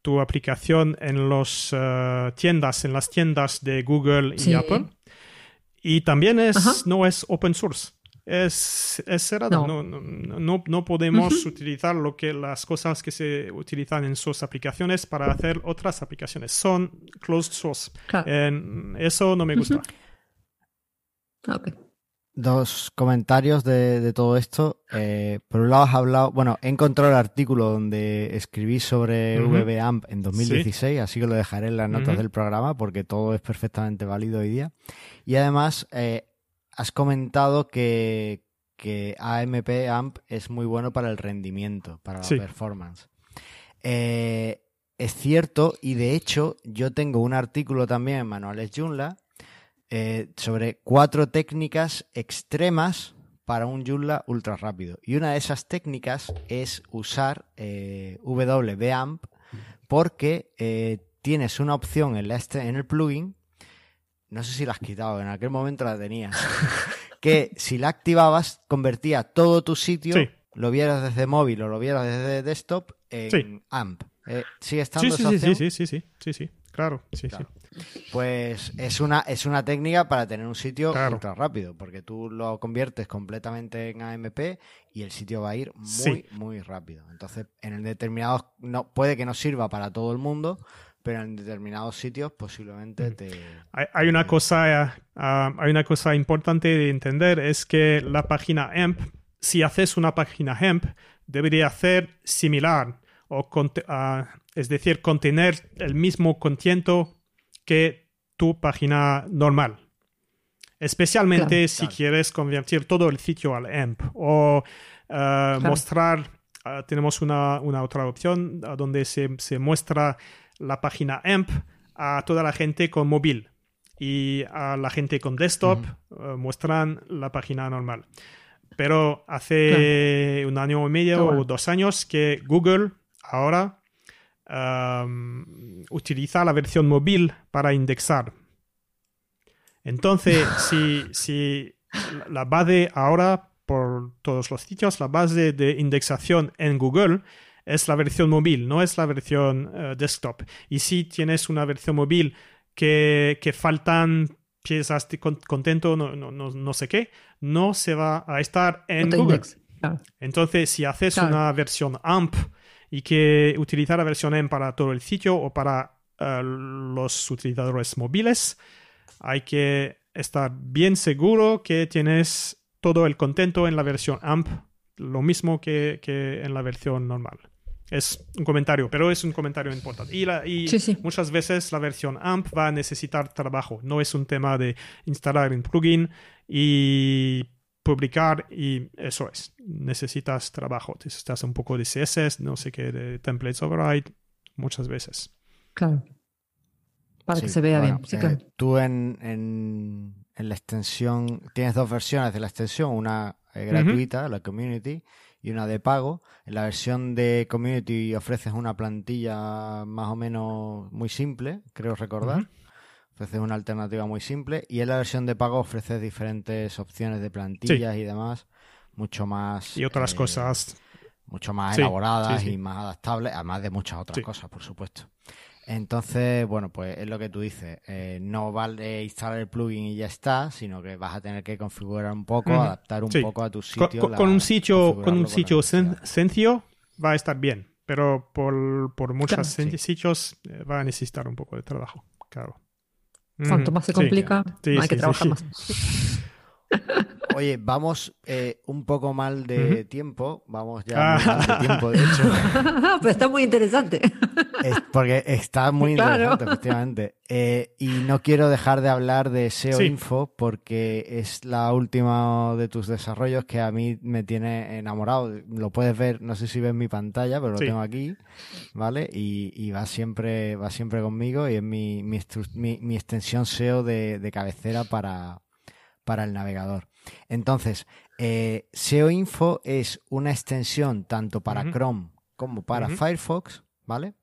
tu, aplicación en las eh, tiendas, en las tiendas de Google y Apple. Y también es, no es open source. Es, es cerrado. No. No, no, podemos utilizar lo que las cosas que se utilizan en sus aplicaciones para hacer otras aplicaciones. Son closed source. eso no me gusta. Okay. Dos comentarios de, todo esto. Eh, por un lado has hablado, bueno, he encontrado el artículo donde escribí sobre VBAMP en 2016, así que lo dejaré en las notas del programa porque todo es perfectamente válido hoy día. Y además eh, has comentado que, que AMP AMP es muy bueno para el rendimiento, para la performance. Eh, es cierto, y de hecho yo tengo un artículo también en Manuales Joomla eh, sobre cuatro técnicas extremas para un Joomla ultra rápido. Y una de esas técnicas es usar eh, WBAMP porque eh, tienes una opción en, la en el plugin, no sé si la has quitado, en aquel momento la tenías, que si la activabas convertía todo tu sitio, lo vieras desde móvil o lo vieras desde desktop, en AMP. ¿Sigue estando sí, sí, sí, sí, sí, sí, sí, claro, sí, sí. Pues es una, es una técnica para tener un sitio ultra rápido, porque tú lo conviertes completamente en AMP y el sitio va a ir muy, muy rápido. Entonces, en el determinados, no, puede que no sirva para todo el mundo, pero en determinados sitios posiblemente te... Hay, una cosa, ah, hay una cosa importante de entender, es que la página AMP, si haces una página AMP, debería ser similar, o uh, es decir, contener el mismo contenido que tu página normal. Especialmente si quieres convertir todo el sitio al AMP o eh, mostrar, eh, tenemos una, otra opción eh, donde se, muestra la página AMP a toda la gente con móvil y a la gente con desktop muestran la página normal. Pero hace un año y medio o dos años que Google ahora utiliza la versión móvil para indexar. Entonces, [LAUGHS] si, si la base ahora por todos los sitios, la base de indexación en Google es la versión móvil, no es la versión eh, desktop. Y si tienes una versión móvil que, que faltan piezas de contento, no, no, no, sé qué, no se va a estar en Google. Entonces, si haces una versión AMP y que utilizar la versión AMP para todo el sitio o para eh, los utilizadores móviles, hay que estar bien seguro que tienes todo el contento en la versión AMP, lo mismo que, que en la versión normal. Es un comentario, pero es un comentario importante. Y, y muchas veces la versión AMP va a necesitar trabajo. No es un tema de instalar un plugin y publicar y eso es. Necesitas trabajo. Necesitas un poco de CSS, no sé qué, de templates override, muchas veces. Claro. Para que se vea bien. Eh, tú en, en, la extensión tienes dos versiones de la extensión, una eh, gratuita, la community, y una de pago. En la versión de Community ofreces una plantilla más o menos muy simple, creo recordar. Ofreces una alternativa muy simple. Y en la versión de pago ofreces diferentes opciones de plantillas y demás, mucho más. Y otras eh, cosas. Mucho más elaboradas y más adaptables, además de muchas otras cosas, por supuesto. Entonces, bueno, pues es lo que tú dices. Eh, no vale instalar el plugin y ya está, sino que vas a tener que configurar un poco, adaptar un poco a tu sitio. Con, un sitio, con un sitio sencillo va a estar bien, pero por, por muchos sitios eh, va a necesitar un poco de trabajo, claro. Cuanto más se complica, hay que trabajar más. [LAUGHS] Oye, vamos eh, un poco mal de tiempo. Vamos ya mal de tiempo, de hecho. [LAUGHS] Pero está muy interesante. porque está muy interesante, efectivamente. Eh, y no quiero dejar de hablar de SEO Info porque es la última de tus desarrollos que a mí me tiene enamorado. Lo puedes ver, no sé si ves mi pantalla, pero lo tengo aquí, ¿vale? Y, va siempre va siempre conmigo y es mi, mi, extensión SEO de cabecera para, para el navegador. Entonces, eh, SEO Info es una extensión tanto para Chrome como para Firefox, ¿vale?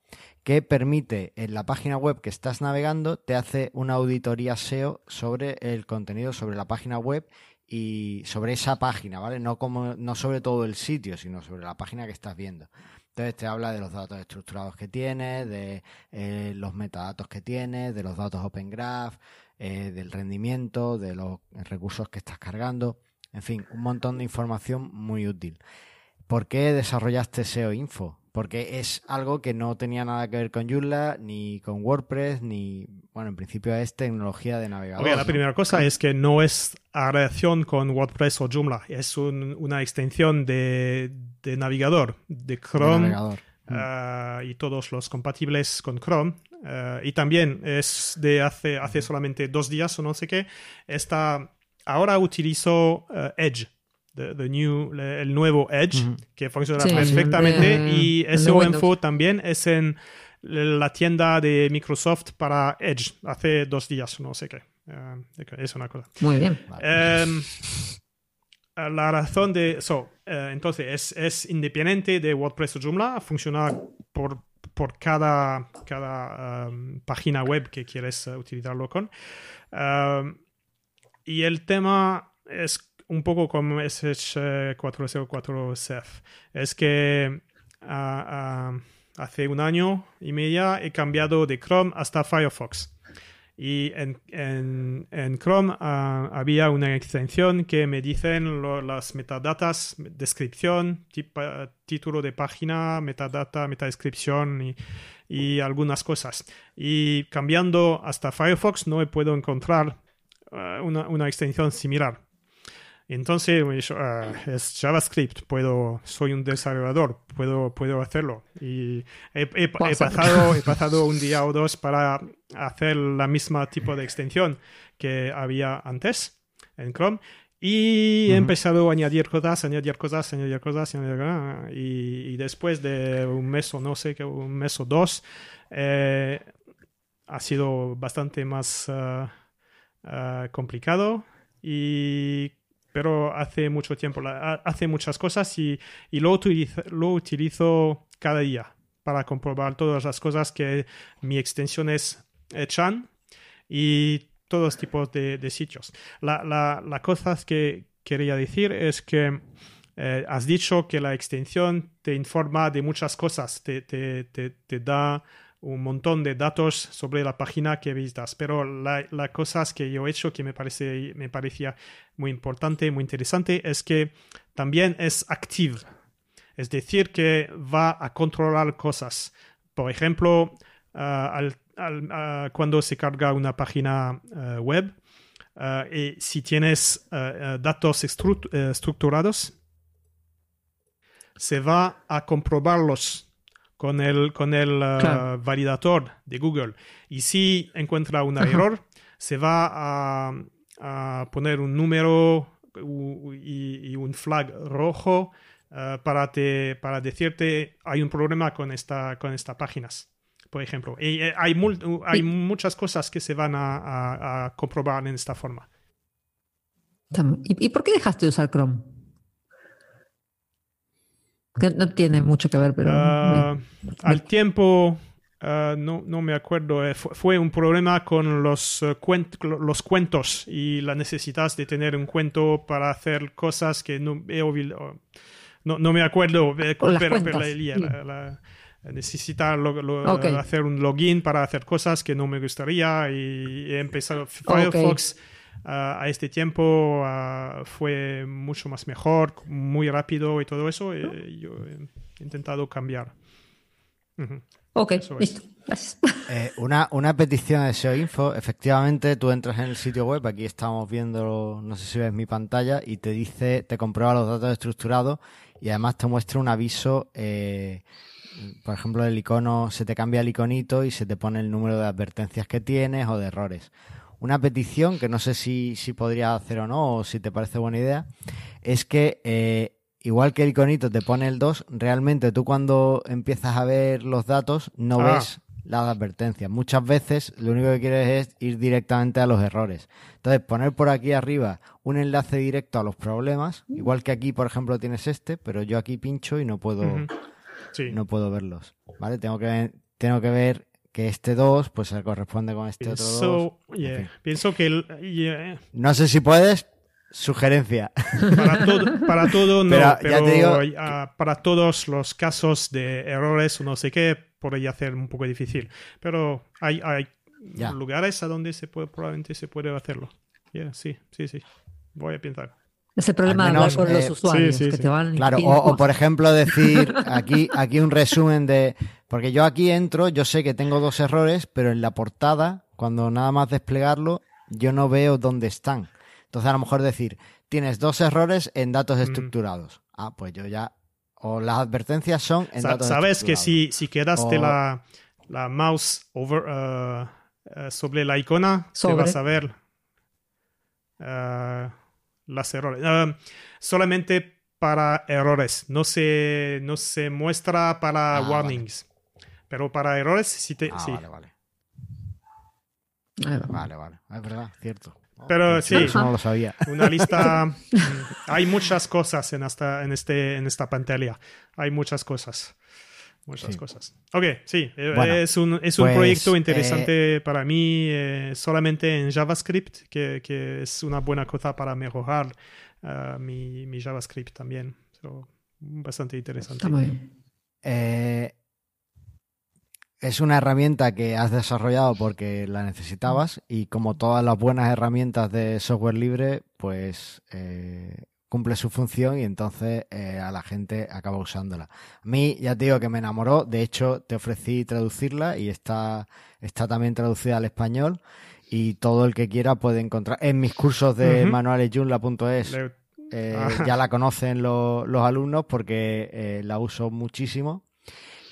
Que permite en la página web que estás navegando, te hace una auditoría SEO sobre el contenido, sobre la página web y sobre esa página, ¿vale? No, como, no sobre todo el sitio, sino sobre la página que estás viendo. Entonces te habla de los datos estructurados que tienes, de eh, los metadatos que tienes, de los datos Open Graph, eh, del rendimiento, de los recursos que estás cargando, en fin, un montón de información muy útil. ¿Por qué desarrollaste SEO Info? Porque es algo que no tenía nada que ver con Joomla, ni con WordPress, ni, bueno, en principio es tecnología de navegador. la primera cosa es que no es relación con WordPress o Joomla, es una extensión de, navegador, de Chrome. Ah, y todos los compatibles con Chrome eh, y también es de hace, hace solamente dos días o no sé qué. Está, ahora utilizo eh, Edge. The, new, el nuevo Edge, que funciona perfectamente. y ese info también es en la tienda de Microsoft para Edge, hace dos días, no sé qué. Es una cosa. Muy bien. Em, la razón de eso, entonces, es, es, independiente de WordPress o Joomla, funciona por por cada, cada um, página web que quieres uh, utilizarlo con. Um, y el tema es un poco como SH404 CEF. Es que uh, uh, hace un año y medio he cambiado de Chrome hasta Firefox. Y en, en, Chrome ah, había una extensión que me dicen las metadatas, descripción, título de página, metadata, metadescripción y, y, algunas cosas. Y cambiando hasta Firefox no puedo encontrar ah, una, una extensión similar. Entonces, uh, es JavaScript, puedo, soy un desarrollador, puedo, puedo hacerlo. Y he, pasado, [LAUGHS] he pasado un día o dos para hacer la misma tipo de extensión que había antes en Chrome. Y he empezado a añadir cosas, añadir cosas, añadir cosas, añadir cosas. Y, después de un mes o no sé, qué, un mes o dos, eh, ha sido bastante más uh, complicado. Y pero hace mucho tiempo, hace muchas cosas y, y lo, utilizo, lo utilizo cada día para comprobar todas las cosas que mi extensiones echan y todos tipos de, de sitios. La, la, la, cosa que quería decir es que eh, has dicho que la extensión te informa de muchas cosas, te, te, te, te da un montón de datos sobre la página que visitas. Pero la, la cosa que yo he hecho que me, parece, me parecía muy importante, muy interesante, es que también es active. Es decir, que va a controlar cosas. Por ejemplo, ah, al, al, ah, cuando se carga una página uh, web, y si tienes datos estru estructurados, se va a comprobarlos con el, con el claro. validador de Google. Y si encuentra un error, se va a, a, poner un número y, y un flag rojo para, te, para decirte hay un problema con, esta, con estas páginas por ejemplo. Y eh, hay, hay muchas cosas que se van a, a, a comprobar en esta forma. ¿Y, ¿Y, por qué dejaste de usar Chrome? Que no tiene mucho que ver, pero... Uh, me, al tiempo, uh, no, no, me acuerdo, eh, fue, fue, un problema con los, uh, cuent los cuentos y la necesidad de tener un cuento para hacer cosas que no he no, no me acuerdo, eh, pero, pero la, la, la, necesita lo, lo, okay. hacer un login para hacer cosas que no me gustaría y he empezado Firefox okay. Uh, a este tiempo uh, fue mucho más mejor, muy rápido y todo eso. Y yo he intentado cambiar. Uh -huh. Ok, listo. Gracias. [LAUGHS] Eh, una, una petición de SEO Info, efectivamente tú entras en el sitio web, aquí estamos viendo, no sé si ves mi pantalla, y te dice, te comprueba los datos estructurados y además te muestra un aviso eh, por ejemplo, el icono, se te cambia el iconito y se te pone el número de advertencias que tienes o de errores. Una petición que no sé si, si podría hacer o no, o si te parece buena idea, es que eh, igual que el iconito te pone el 2, realmente tú cuando empiezas a ver los datos no ah. ves las advertencias. Muchas veces lo único que quieres es ir directamente a los errores. Entonces, poner por aquí arriba un enlace directo a los problemas, igual que aquí, por ejemplo, tienes este, pero yo aquí pincho y no puedo... Uh -huh sí. no puedo verlos. ¿Vale? Tengo que, tengo que ver que este 2 pues se corresponde con este Pienso, otro 2. Yeah. En fin. Pienso que... El, yeah. No sé si puedes, sugerencia. Para todo, para todo [LAUGHS] no, pero, pero digo, uh, para todos los casos de errores o no sé qué, podría hacer un poco difícil. Pero hay, hay lugares a donde se puede, probablemente se puede hacerlo. Yeah, sí, sí, sí. Voy a pensar. Ese problema de hablar con eh, los usuarios sí, sí, que sí. te van Claro, o, o, por ejemplo decir [LAUGHS] aquí, aquí un resumen de. Porque yo aquí entro, yo sé que tengo dos errores, pero en la portada, cuando nada más desplegarlo, yo no veo dónde están. Entonces a lo mejor decir, tienes dos errores en datos mm. estructurados. Ah, pues yo ya. O las advertencias son en Sa datos Sabes que si, si quedaste o... la, la mouse over, uh, uh, sobre la icona, sobre. te vas a ver. Uh, las errores. Uh, solamente para errores. No se, no se muestra para ah, warnings. Vale. Pero para errores sí te. Ah, sí. Vale, vale. Vale, vale. Es verdad, cierto. Pero sí, eso no lo sabía. [LAUGHS] Una lista. [LAUGHS] hay muchas cosas en esta, en, este, en esta pantalla. Hay muchas cosas. Muchas sí. cosas. Ok, sí, eh, bueno, es un, es un pues, proyecto interesante eh... para mí eh, solamente en JavaScript, que, que, es una buena cosa para mejorar uh, mi, mi, JavaScript también. So, bastante interesante. Eh, es una herramienta que has desarrollado porque la necesitabas y como todas las buenas herramientas de software libre, pues eh, cumple su función y entonces eh, a la gente acaba usándola. A mí ya te digo que me enamoró, de hecho te ofrecí traducirla y está, está también traducida al español y todo el que quiera puede encontrar en mis cursos de uh -huh. eh, ah. ya la conocen lo, los alumnos porque eh, la uso muchísimo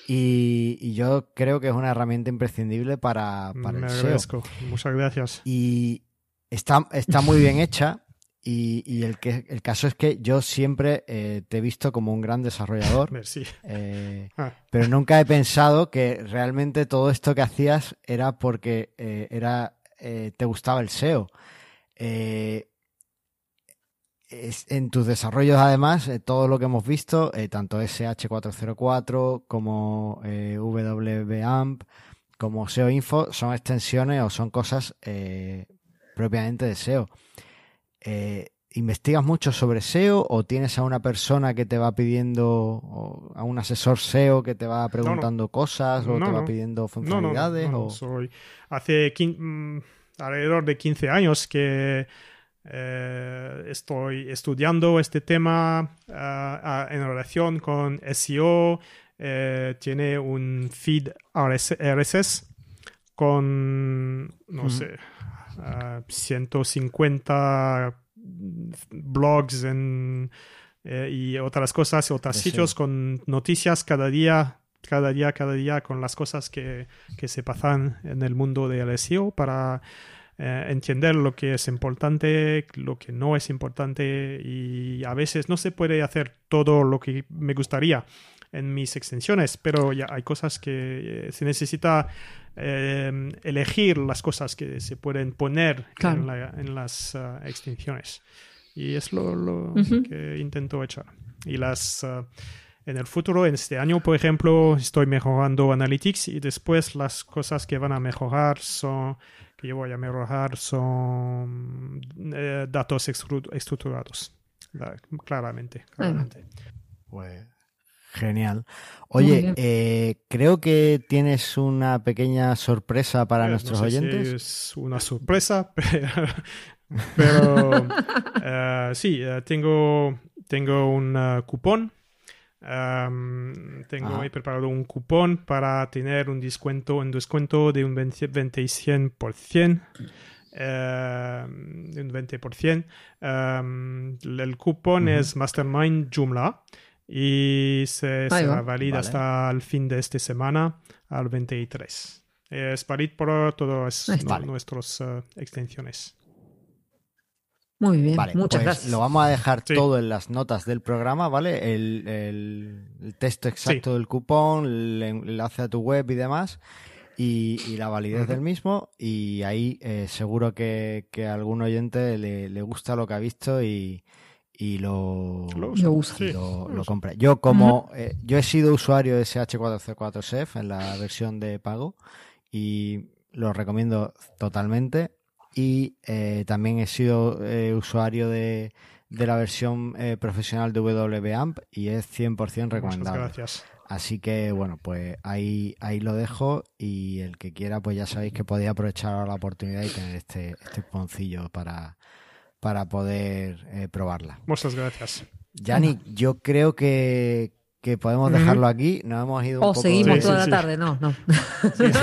y, y, yo creo que es una herramienta imprescindible para, para Me el. SEO. Muchas gracias. Y está, está muy bien hecha. Y, y, el, que, el caso es que yo siempre eh, te he visto como un gran desarrollador, [LAUGHS] eh, ah. pero nunca he pensado que realmente todo esto que hacías era porque eh, era eh, te gustaba el SEO. Eh, en tus desarrollos, además, todo lo que hemos visto, tanto SH404 como WBAMP, como SEO Info, son extensiones o son cosas propiamente de SEO. Eh, ¿investigas mucho sobre SEO o tienes a una persona que te va pidiendo, a un asesor SEO que te va preguntando cosas o No, te va pidiendo funcionalidades? o... soy hace quin- mm, alrededor de 15 años que eh, estoy estudiando este tema ah, en relación con SEO. eh, tiene un feed RS RSS con, no sé, ah, 150 blogs en, eh, y otras cosas, otros sitios con noticias cada día, cada día, cada día con las cosas que, que se pasan en el mundo del SEO para eh, entender lo que es importante, lo que no es importante y a veces no se puede hacer todo lo que me gustaría en mis extensiones, pero ya hay cosas que eh, se necesita eh, elegir las cosas que se pueden poner Claro. en, la- en las ah, extensiones. Y es lo, que intento echar. Y las ah, en el futuro, en este año, por ejemplo, estoy mejorando Analytics y después las cosas que van a mejorar son que yo voy a mejorar son eh, datos estru- estructurados. La- Claramente. Pues genial. Oye, eh, creo que tienes una pequeña sorpresa para Eh, no nuestros si oyentes. es una sorpresa, pero, [LAUGHS] pero, eh, sí, tengo, tengo un cupón. Tengo Ajá. he preparado un cupón para tener un descuento, un descuento de un 20, 25%. eh, de un 20%. Am, el cupón es Mastermind Joomla y se será va. válido Vale. hasta el fin de esta semana, al 23. Es válido por todas. Vale. nuestras eh, extensiones. Muy bien, Vale, muchas pues gracias. lo vamos a dejar Sí. todo en las notas del programa, ¿vale? El, el- el texto exacto del cupón, el enlace a tu web y demás, y, y la validez del mismo. Y ahí eh, seguro que, que a algún oyente le, le gusta lo que ha visto y, y lo, Lo Lo usa. Sí, lo, usa. compra. Yo como eh, yo he sido usuario de SH404SEF en la versión de pago y lo recomiendo totalmente. Y eh, también he sido eh, usuario de, de la versión eh, profesional de WAMP y es 100% Muchas recomendable. gracias. Así que bueno, pues ahí, ahí lo dejo y el que quiera, pues ya sabéis que podéis aprovechar ahora la oportunidad y tener este, este poncillo para, para poder eh, probarla. Muchas gracias. Yannick, yo creo que, que podemos dejarlo aquí. Nos hemos ido un O poco seguimos Sí, toda sí, la sí. tarde, no, no. Sí, sí.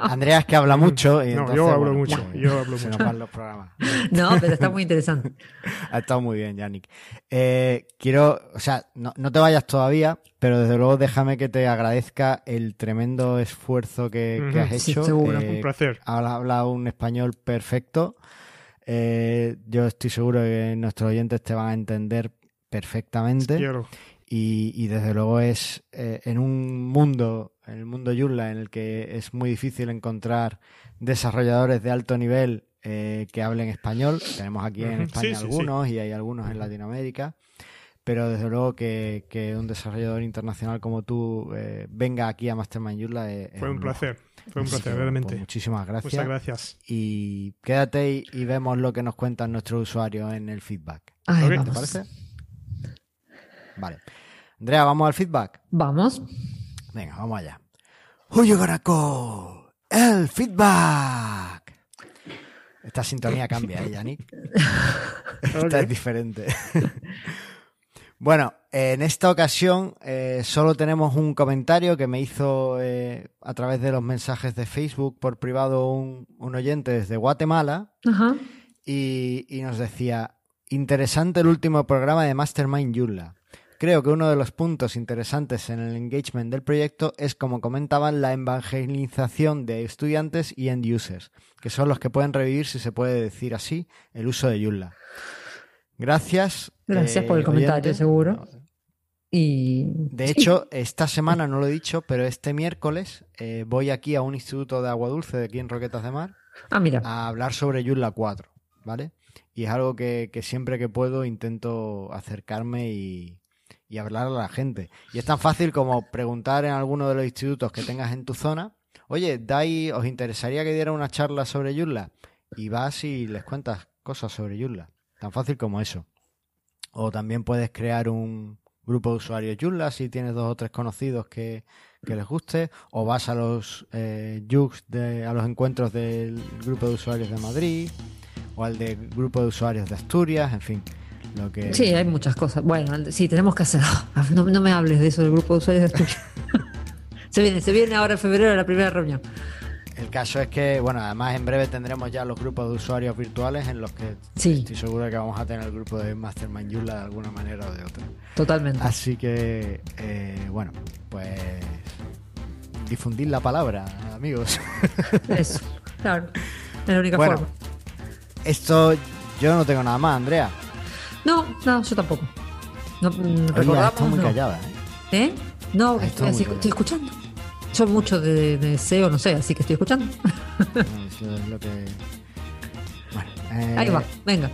Andrea es que habla mucho. Y No, entonces, yo hablo bueno, mucho, yo hablo se mucho. nos van los programas. [LAUGHS] No, pero está muy interesante. [LAUGHS] Ha estado muy bien, Yannick. Eh, quiero, o sea, no, no te vayas todavía, pero desde luego déjame que te agradezca el tremendo esfuerzo que, has Sí, hecho. seguro. Eh, Un placer. habla, habla un español perfecto. Eh, yo estoy seguro que nuestros oyentes te van a entender perfectamente. Quiero. Y, y desde luego es eh, en un mundo, en el mundo Joomla, en el que es muy difícil encontrar desarrolladores de alto nivel eh, que hablen español. Tenemos aquí en. España Sí, sí, sí. algunos y hay algunos en Latinoamérica. Pero desde luego que, que un desarrollador internacional como tú eh, venga aquí a Mastermind Joomla es Fue un placer. Fue un placer, bueno, realmente. pues muchísimas gracias. Muchas gracias. Y quédate y, y vemos lo que nos cuentan nuestros usuarios en el feedback. Ay. ¿Te vamos. parece? Vale. Andrea, ¿vamos al feedback? Vamos. Venga, vamos allá. Gonna call? El feedback. Esta sintonía cambia, ¿eh, Yannick? [LAUGHS] Esta es diferente. [LAUGHS] bueno, en esta ocasión eh, solo tenemos un comentario que me hizo eh, a través de los mensajes de Facebook por privado un, un oyente desde Guatemala Ajá. y, y nos decía, interesante el último programa de Mastermind Joomla. Creo que uno de los puntos interesantes en el engagement del proyecto es, como comentaban, la evangelización de estudiantes y end users, que son los que pueden revivir, si se puede decir así, el uso de Joomla. Gracias. Gracias eh, por el comentario, seguro. Y. De hecho, esta semana no lo he dicho, pero este miércoles eh, voy aquí a un instituto de agua dulce de aquí en Roquetas de Mar Ah, mira. a hablar sobre Joomla 4, ¿vale? Y es algo que, que siempre que puedo intento acercarme y, y hablar a la gente. Y es tan fácil como preguntar en alguno de los institutos que tengas en tu zona, oye, Dai, ¿os interesaría que diera una charla sobre Joomla? Y vas y les cuentas cosas sobre Joomla. Tan fácil como eso. O también puedes crear un grupo de usuarios Joomla si tienes dos o tres conocidos que, que les guste. O vas a los eh, de, a los encuentros del grupo de usuarios de Madrid. O al del grupo de usuarios de Asturias, en fin. Lo que... Sí, hay muchas cosas. Bueno, sí, tenemos que hacer. [LAUGHS] No, no me hables de eso del grupo de usuarios de Asturias. [LAUGHS] se viene, se viene ahora en febrero la primera reunión. El caso es que, bueno, además en breve tendremos ya los grupos de usuarios virtuales en los que Sí. estoy seguro de que vamos a tener el grupo de Mastermind Joomla de alguna manera o de otra. Totalmente. Así que, eh, bueno, pues difundir la palabra, amigos. [LAUGHS] Eso, claro. Es la única Bueno. forma. Esto yo no tengo nada más, Andrea. No, no, yo tampoco. No, mm, recordamos. muy no. callada, ¿eh? ¿Eh? No, estoy, muy estoy escuchando. Yo mucho de, de SEO no sé, así que estoy escuchando. Eso es lo que... Bueno, eh, [LAUGHS] Ahí va, venga.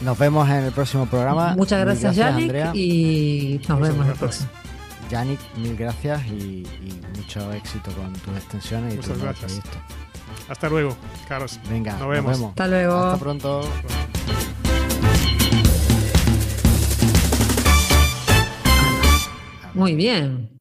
Nos vemos en el próximo programa. Muchas Mil gracias, Yannick, Andrea. y nos Muchas vemos en el gracias. próximo. Yannick, mil gracias y, y mucho éxito con tus extensiones y Muchas tus gracias. proyectos. Hasta luego, Carlos. Venga, Nos vemos. Hasta luego. Hasta pronto. Muy bien.